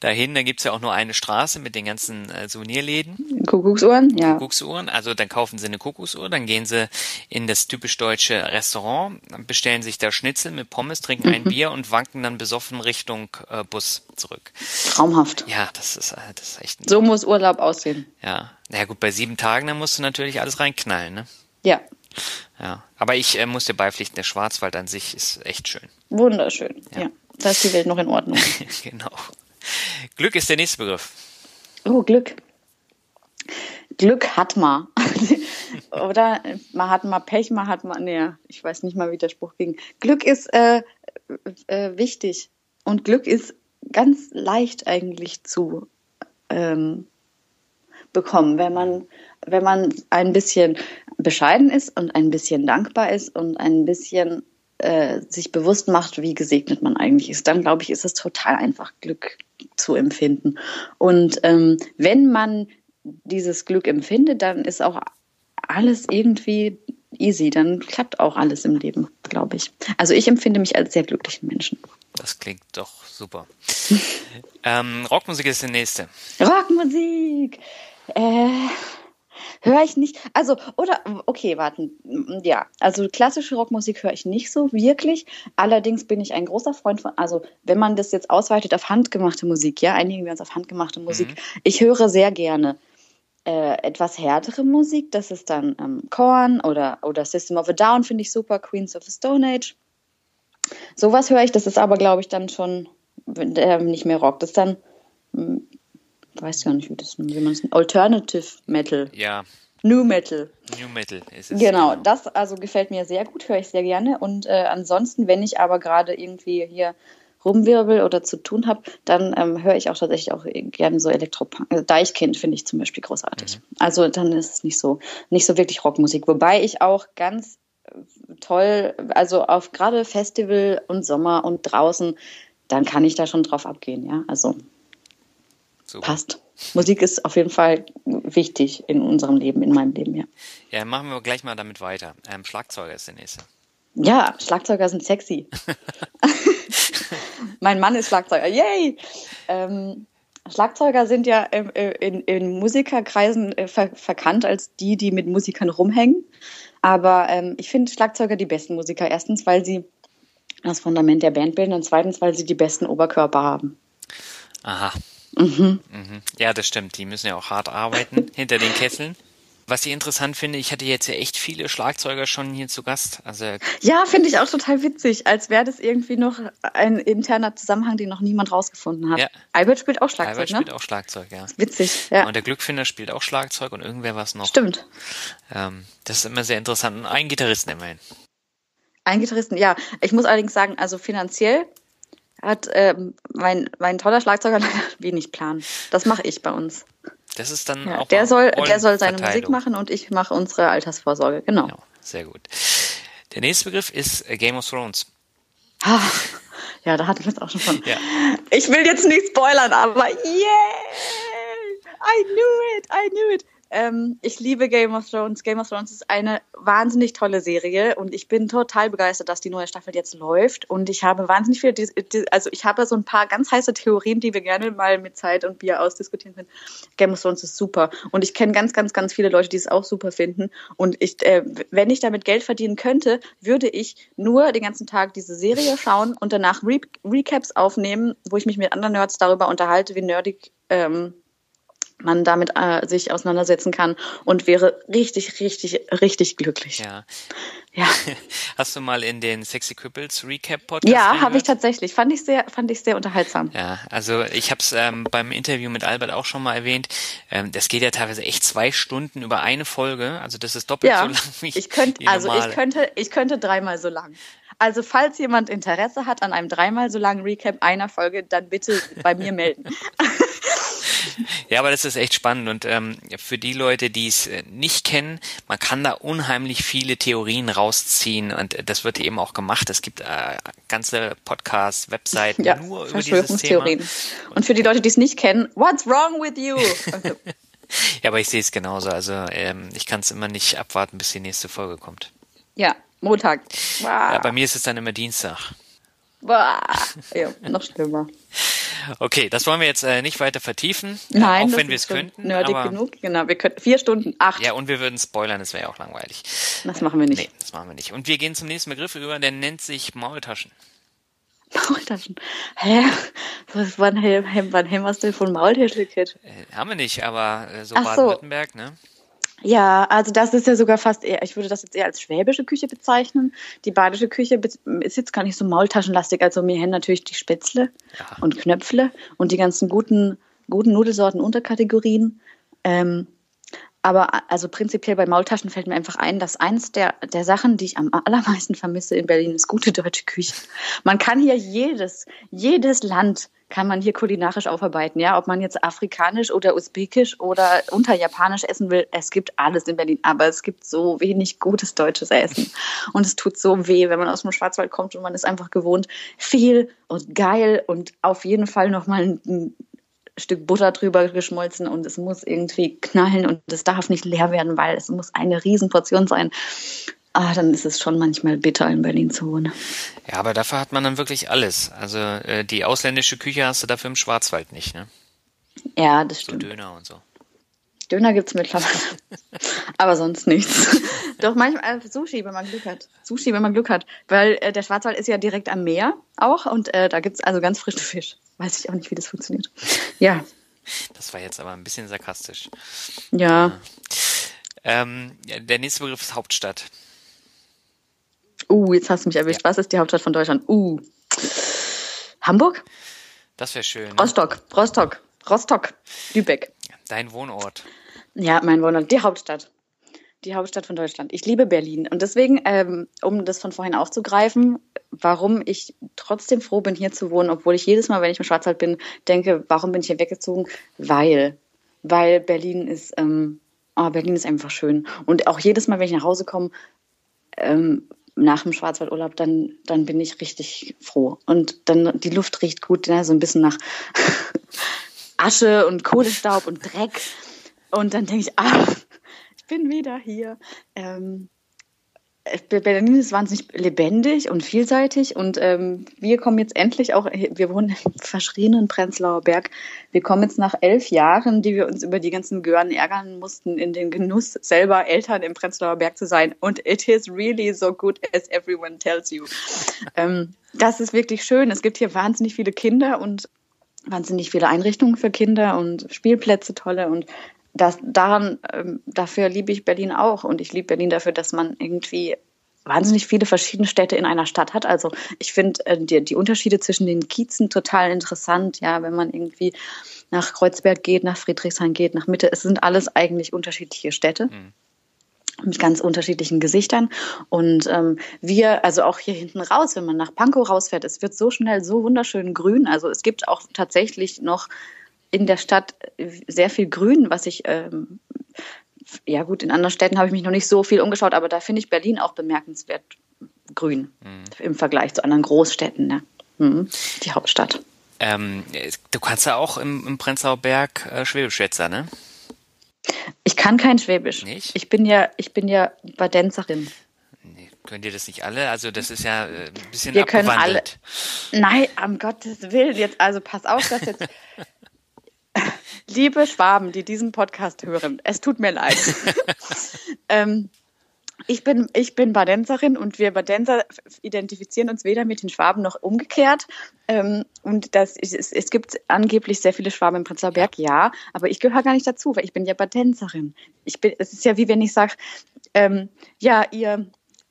dahin. Da gibt's ja auch nur eine Straße mit den ganzen äh, Souvenirläden. Kuckucksuhren, ja. Kuckucksuhren. Also dann kaufen sie eine Kuckucksuhr, dann gehen sie in das typisch deutsche Restaurant, bestellen sich da Schnitzel mit Pommes, trinken mhm. ein Bier und wanken dann besoffen Richtung äh, Bus zurück. Traumhaft. Ja, das ist, äh, das ist echt. So muss Urlaub aussehen. Ja. Na ja, gut, bei sieben Tagen, dann musst du natürlich alles reinknallen, ne? Ja. Ja, aber ich äh, muss dir beipflichten, der Schwarzwald an sich ist echt schön. Wunderschön, ja. ja. Da ist die Welt noch in Ordnung. (laughs) genau. Glück ist der nächste Begriff. Oh, Glück. Glück hat man. (laughs) Oder man hat mal Pech, man hat mal, nee, ich weiß nicht mal, wie der Spruch ging. Glück ist äh, äh, wichtig und Glück ist ganz leicht eigentlich zu ähm, bekommen, wenn man, wenn man ein bisschen bescheiden ist und ein bisschen dankbar ist und ein bisschen äh, sich bewusst macht, wie gesegnet man eigentlich ist, dann glaube ich, ist es total einfach, Glück zu empfinden. Und ähm, wenn man dieses Glück empfindet, dann ist auch alles irgendwie easy, dann klappt auch alles im Leben, glaube ich. Also ich empfinde mich als sehr glücklichen Menschen. Das klingt doch super. (laughs) ähm, Rockmusik ist der nächste. Rockmusik! Äh, höre ich nicht. Also, oder, okay, warten. Ja, also klassische Rockmusik höre ich nicht so wirklich. Allerdings bin ich ein großer Freund von, also, wenn man das jetzt ausweitet auf handgemachte Musik, ja, einigen wir uns auf handgemachte Musik. Mhm. Ich höre sehr gerne äh, etwas härtere Musik. Das ist dann ähm, Korn oder, oder System of a Down, finde ich super. Queens of the Stone Age. Sowas höre ich. Das ist aber, glaube ich, dann schon äh, nicht mehr Rock. Das ist dann hm, weiß gar nicht, wie, das, wie man es Alternative Metal. Ja. New Metal. New Metal ist es. Genau, genau, das also gefällt mir sehr gut, höre ich sehr gerne. Und äh, ansonsten, wenn ich aber gerade irgendwie hier rumwirbel oder zu tun habe, dann ähm, höre ich auch tatsächlich auch gerne so Elektropunk. Also Deichkind finde ich zum Beispiel großartig. Mhm. Also dann ist es nicht so, nicht so wirklich Rockmusik. Wobei ich auch ganz äh, toll, also auf gerade Festival und Sommer und draußen, dann kann ich da schon drauf abgehen, ja. Also Super. Passt. Musik ist auf jeden Fall wichtig in unserem Leben, in meinem Leben, ja. Ja, machen wir gleich mal damit weiter. Ähm, Schlagzeuger ist der nächste. Ja, Schlagzeuger sind sexy. (laughs) (laughs) mein Mann ist Schlagzeuger. Yay! Ähm, Schlagzeuger sind ja in, in, in Musikerkreisen äh, ver verkannt als die, die mit Musikern rumhängen. Aber ähm, ich finde Schlagzeuger die besten Musiker. Erstens, weil sie das Fundament der Band bilden und zweitens, weil sie die besten Oberkörper haben. Aha, Mhm. Mhm. Ja, das stimmt. Die müssen ja auch hart arbeiten (laughs) hinter den Kesseln. Was ich interessant finde, ich hatte jetzt ja echt viele Schlagzeuger schon hier zu Gast. Also ja, finde ich auch total witzig, als wäre das irgendwie noch ein interner Zusammenhang, den noch niemand rausgefunden hat. Ja. Albert spielt auch Schlagzeug, Albert ne? spielt auch Schlagzeug, ja. Witzig, ja. Und der Glückfinder spielt auch Schlagzeug und irgendwer was noch. Stimmt. Ähm, das ist immer sehr interessant. Und ein Gitarristen immerhin. Ein Gitarristen, ja. Ich muss allerdings sagen, also finanziell hat ähm, mein, mein toller Schlagzeuger (laughs) leider wenig Plan. Das mache ich bei uns. Das ist dann ja, auch. Der soll, der soll seine Musik machen und ich mache unsere Altersvorsorge. Genau. genau. Sehr gut. Der nächste Begriff ist äh, Game of Thrones. Ah, ja, da hatten wir es auch schon von. Ja. Ich will jetzt nicht spoilern, aber yeah! I knew it, I knew it. Ähm, ich liebe Game of Thrones. Game of Thrones ist eine wahnsinnig tolle Serie und ich bin total begeistert, dass die neue Staffel jetzt läuft. Und ich habe wahnsinnig viele, also ich habe so ein paar ganz heiße Theorien, die wir gerne mal mit Zeit und Bier ausdiskutieren können. Game of Thrones ist super und ich kenne ganz, ganz, ganz viele Leute, die es auch super finden. Und ich, äh, wenn ich damit Geld verdienen könnte, würde ich nur den ganzen Tag diese Serie schauen und danach Re Recaps aufnehmen, wo ich mich mit anderen Nerds darüber unterhalte, wie nerdig ähm, man damit äh, sich auseinandersetzen kann und wäre richtig, richtig, richtig glücklich. Ja. Ja, (laughs) Hast du mal in den Sexy Cripples Recap Podcast ja habe ich tatsächlich. Fand ich sehr, fand ich sehr unterhaltsam. Ja, also ich habe es ähm, beim Interview mit Albert auch schon mal erwähnt. Ähm, das geht ja teilweise echt zwei Stunden über eine Folge. Also das ist doppelt Ja, so (laughs) lang wie ich könnte, also ich könnte, ich könnte dreimal so lang. Also falls jemand Interesse hat an einem dreimal so langen Recap einer Folge, dann bitte bei mir melden. (laughs) Ja, aber das ist echt spannend und ähm, für die Leute, die es äh, nicht kennen, man kann da unheimlich viele Theorien rausziehen und äh, das wird eben auch gemacht. Es gibt äh, ganze Podcasts, Webseiten Ja, nur über dieses Thema. Und für die Leute, die es nicht kennen, what's wrong with you? (laughs) Also, Ja, aber ich sehe es genauso. Also ähm, ich kann es immer nicht abwarten, bis die nächste Folge kommt. ja, Montag. Ja, Wow. bei mir ist es dann immer Dienstag. Wow. Ja, noch schlimmer. (laughs) Okay, das wollen wir jetzt äh, nicht weiter vertiefen, äh, Nein, auch wenn wir es könnten. Nerdig aber, genug. Genau, wir könnten vier Stunden, acht. Ja, und wir würden spoilern, das wäre ja auch langweilig. Das machen wir nicht. Nee, das machen wir nicht. Und wir gehen zum nächsten Begriff über, der nennt sich Maultaschen. Maultaschen. Hä? Was, wann, hä- wann haben wir es denn von Maultaschenkind? Äh, haben wir nicht, aber äh, so so. Baden-Württemberg, ne? Ja, also das ist ja sogar fast eher, ich würde das jetzt eher als schwäbische Küche bezeichnen. Die badische Küche ist jetzt gar nicht so maultaschenlastig. Also mir hängen natürlich die Spätzle Ja. und Knöpfle und die ganzen guten, guten Nudelsorten Unterkategorien. Ähm, aber also prinzipiell bei Maultaschen fällt mir einfach ein, dass eins der, der Sachen, die ich am allermeisten vermisse in Berlin, ist gute deutsche Küche. Man kann hier jedes, jedes Land kann man hier kulinarisch aufarbeiten, ja, ob man jetzt afrikanisch oder usbekisch oder unterjapanisch essen will, es gibt alles in Berlin, aber es gibt so wenig gutes deutsches Essen. Und es tut so weh, wenn man aus dem Schwarzwald kommt und man ist einfach gewohnt, viel und geil und auf jeden Fall nochmal ein Stück Butter drüber geschmolzen und es muss irgendwie knallen und es darf nicht leer werden, weil es muss eine Riesenportion sein. Ah, dann ist es schon manchmal bitter, in Berlin zu wohnen. Ja, aber dafür hat man dann wirklich alles. Also äh, die ausländische Küche hast du dafür im Schwarzwald nicht, ne? Ja, das So stimmt. Döner und so. Döner gibt's mittlerweile. (laughs) Aber sonst nichts. Doch manchmal äh, Sushi, wenn man Glück hat. Sushi, wenn man Glück hat. Weil äh, der Schwarzwald ist ja direkt am Meer auch und äh, da gibt's also ganz frischen Fisch. Weiß ich auch nicht, wie das funktioniert. Ja, Das war jetzt aber ein bisschen sarkastisch. ja. Ähm, ja, der nächste Begriff ist Hauptstadt. Uh, jetzt hast du mich erwischt. Was ist die Hauptstadt von Deutschland? Uh. Hamburg? Das wäre schön. Ne? Rostock. Rostock. Rostock. Lübeck. Dein Wohnort. Ja, mein Wohnort. Die Hauptstadt. Die Hauptstadt von Deutschland. Ich liebe Berlin. Und deswegen, ähm, um das von vorhin aufzugreifen, warum ich trotzdem froh bin, hier zu wohnen, obwohl ich jedes Mal, wenn ich im Schwarzwald bin, denke, warum bin ich hier weggezogen? Weil, weil Berlin ist, ähm, oh, Berlin ist einfach schön. Und auch jedes Mal, wenn ich nach Hause komme, ähm, nach dem Schwarzwaldurlaub, dann, dann bin ich richtig froh. Und dann, die Luft riecht gut, ne? so ein bisschen nach (laughs) Asche und Kohlestaub und Dreck. Und dann denke ich, ah, bin wieder hier. Ähm, Berlin ist wahnsinnig lebendig und vielseitig und ähm, wir kommen jetzt endlich auch, wir wohnen (laughs) im verschrienen Prenzlauer Berg, wir kommen jetzt nach elf Jahren, die wir uns über die ganzen Gören ärgern mussten, in den Genuss, selber Eltern im Prenzlauer Berg zu sein. Und it is really so good as everyone tells you. ähm, das ist wirklich schön. Es gibt hier wahnsinnig viele Kinder und wahnsinnig viele Einrichtungen für Kinder und Spielplätze tolle und das, daran, ähm, dafür liebe ich Berlin auch und ich liebe Berlin dafür, dass man irgendwie wahnsinnig viele verschiedene Städte in einer Stadt hat. Also ich finde äh, die, die Unterschiede zwischen den Kiezen total interessant. Ja, wenn man irgendwie nach Kreuzberg geht, nach Friedrichshain geht, nach Mitte, es sind alles eigentlich unterschiedliche Städte. Mhm. Mit ganz unterschiedlichen Gesichtern. Und ähm, wir, also auch hier hinten raus, wenn man nach Pankow rausfährt, es wird so schnell so wunderschön grün. Also es gibt auch tatsächlich noch in der Stadt sehr viel Grün, was ich, ähm, ja gut, in anderen Städten habe ich mich noch nicht so viel umgeschaut, aber da finde ich Berlin auch bemerkenswert grün im Vergleich zu anderen Großstädten. Ne? Mhm. Die Hauptstadt. Ähm, du kannst ja auch im, im Prenzlauer Berg äh, Schwäbisch schwätzen, ne? Ich kann kein Schwäbisch. Nicht? Ich bin ja, ich bin ja Badenserin. Nee, können dir das nicht alle? Also das ist ja äh, ein bisschen Wir können alle. Nein, am Gottes Willen, jetzt, also pass auf, dass jetzt. (laughs) Liebe Schwaben, die diesen Podcast hören, es tut mir leid. (laughs) ähm, Ich bin, ich bin Badenserin und wir Badenser identifizieren uns weder mit den Schwaben noch umgekehrt. Ähm, und das, es, es gibt angeblich sehr viele Schwaben im Prenzlauer Berg, ja, aber ich gehöre gar nicht dazu, weil ich bin ja Badenserin. Ich bin, es ist ja wie wenn ich sage, ähm, ja, ihr,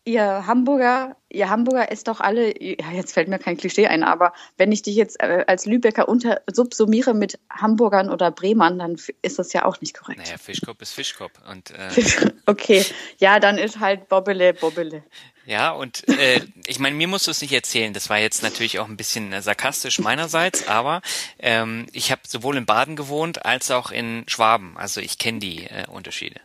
ihr Hamburger, ihr Hamburger ist doch alle, ja, jetzt fällt mir kein Klischee ein, aber wenn ich dich jetzt äh, als Lübecker unter subsumiere mit Hamburgern oder Bremern, dann ist das ja auch nicht korrekt. Naja, Fischkopf ist Fischkopf. Und, äh, (laughs) okay, ja, dann ist halt Bobbele, Bobbele. Ja, und äh, ich meine, mir musst du es nicht erzählen. Das war jetzt natürlich auch ein bisschen äh, sarkastisch meinerseits, aber ähm, ich habe sowohl in Baden gewohnt als auch in Schwaben. Also ich kenne die äh, Unterschiede.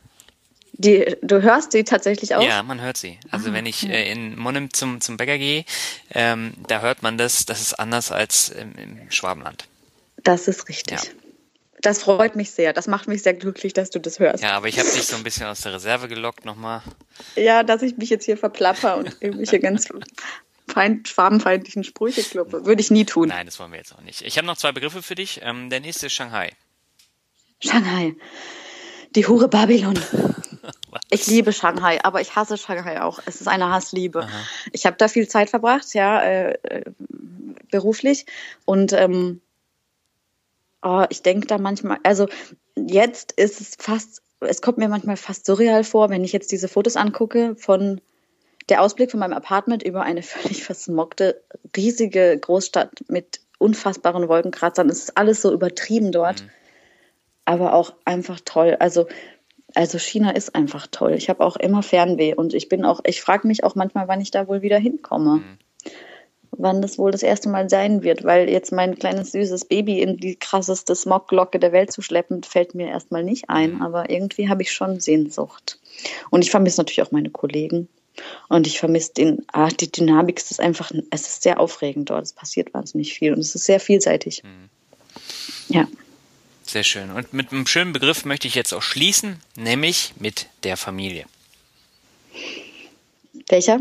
Die, du hörst sie tatsächlich auch? Ja, man hört sie. Also ah, wenn ich äh, in Monnem zum, zum Bäcker gehe, ähm, da hört man das, das ist anders als im, im Schwabenland. Das ist richtig. Ja. Das freut mich sehr. Das macht mich sehr glücklich, dass du das hörst. Ja, aber ich habe dich so ein bisschen aus der Reserve gelockt nochmal. Ja, dass ich mich jetzt hier verplapper und irgendwelche (laughs) ganz feind, schwabenfeindlichen Sprüche kloppe. Würde ich nie tun. Nein, das wollen wir jetzt auch nicht. Ich habe noch zwei Begriffe für dich. Ähm, der nächste ist Shanghai. Shanghai. Die Hure Babylon. Ich liebe Shanghai, aber ich hasse Shanghai auch. Es ist eine Hassliebe. Aha. Ich habe da viel Zeit verbracht, ja, äh, äh, beruflich. Und ähm, oh, ich denke da manchmal, also jetzt ist es fast, es kommt mir manchmal fast surreal vor, wenn ich jetzt diese Fotos angucke von der Ausblick von meinem Apartment über eine völlig versmockte, riesige Großstadt mit unfassbaren Wolkenkratzern. Es ist alles so übertrieben dort. Mhm aber auch einfach toll. Also, also China ist einfach toll. Ich habe auch immer Fernweh und ich bin auch, ich frage mich auch manchmal, wann ich da wohl wieder hinkomme. Mhm. Wann das wohl das erste Mal sein wird, weil jetzt mein kleines süßes Baby in die krasseste Smogglocke der Welt zu schleppen, fällt mir erstmal nicht ein. Mhm. Aber irgendwie habe ich schon Sehnsucht. Und ich vermisse natürlich auch meine Kollegen. Und ich vermisse den, ah, die Dynamik, es ist einfach, es ist sehr aufregend dort. Es passiert wahnsinnig viel und es ist sehr vielseitig. Mhm. Ja. Sehr schön. Und mit einem schönen Begriff möchte ich jetzt auch schließen, nämlich mit der Familie. Welcher?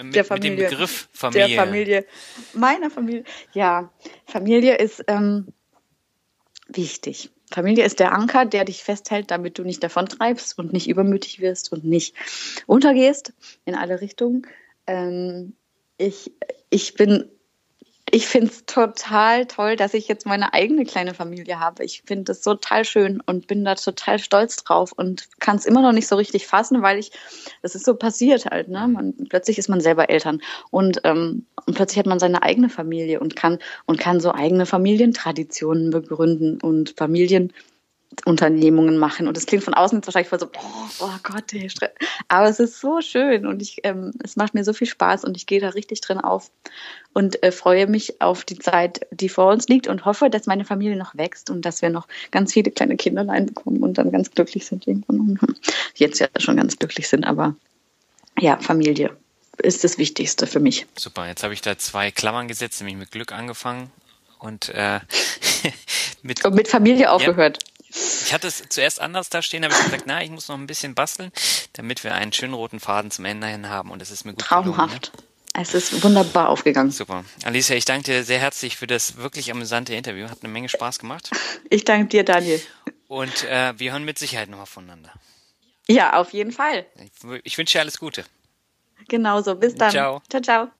Mit, der Familie. Mit dem Begriff Familie. Der Familie. Meiner Familie. Ja, Familie ist ähm, wichtig. Familie ist der Anker, der dich festhält, damit du nicht davontreibst und nicht übermütig wirst und nicht untergehst in alle Richtungen. Ähm, ich, ich bin ich finde es total toll, dass ich jetzt meine eigene kleine Familie habe. Ich finde das total schön und bin da total stolz drauf und kann es immer noch nicht so richtig fassen, weil ich, das ist so passiert halt, ne? Man, plötzlich ist man selber Eltern und, ähm, und plötzlich hat man seine eigene Familie und kann und kann so eigene Familientraditionen begründen und Familien Unternehmungen machen. Und es klingt von außen jetzt wahrscheinlich voll so, oh, oh Gott, ey, Stress. aber es ist so schön und ich, ähm, es macht mir so viel Spaß und ich gehe da richtig drin auf und äh, freue mich auf die Zeit, die vor uns liegt und hoffe, dass meine Familie noch wächst und dass wir noch ganz viele kleine Kinder bekommen und dann ganz glücklich sind irgendwann. Jetzt ja schon ganz glücklich sind, aber ja, Familie ist das Wichtigste für mich. Super, jetzt habe ich da zwei Klammern gesetzt, nämlich mit Glück angefangen und äh, (laughs) mit, und mit Familie aufgehört. Ja. Ich hatte es zuerst anders da stehen, habe ich gesagt, na, ich muss noch ein bisschen basteln, damit wir einen schönen roten Faden zum Ende hin haben und es ist mir gut Traumhaft. Gelungen, ne? Es ist wunderbar aufgegangen. Super. Alicia, ich danke dir sehr herzlich für das wirklich amüsante Interview. Hat eine Menge Spaß gemacht. (laughs) Ich danke dir, Daniel. Und äh, wir hören mit Sicherheit nochmal voneinander. Ja, auf jeden Fall. Ich, ich wünsche dir alles Gute. Genauso. Bis dann. Ciao. Ciao, ciao.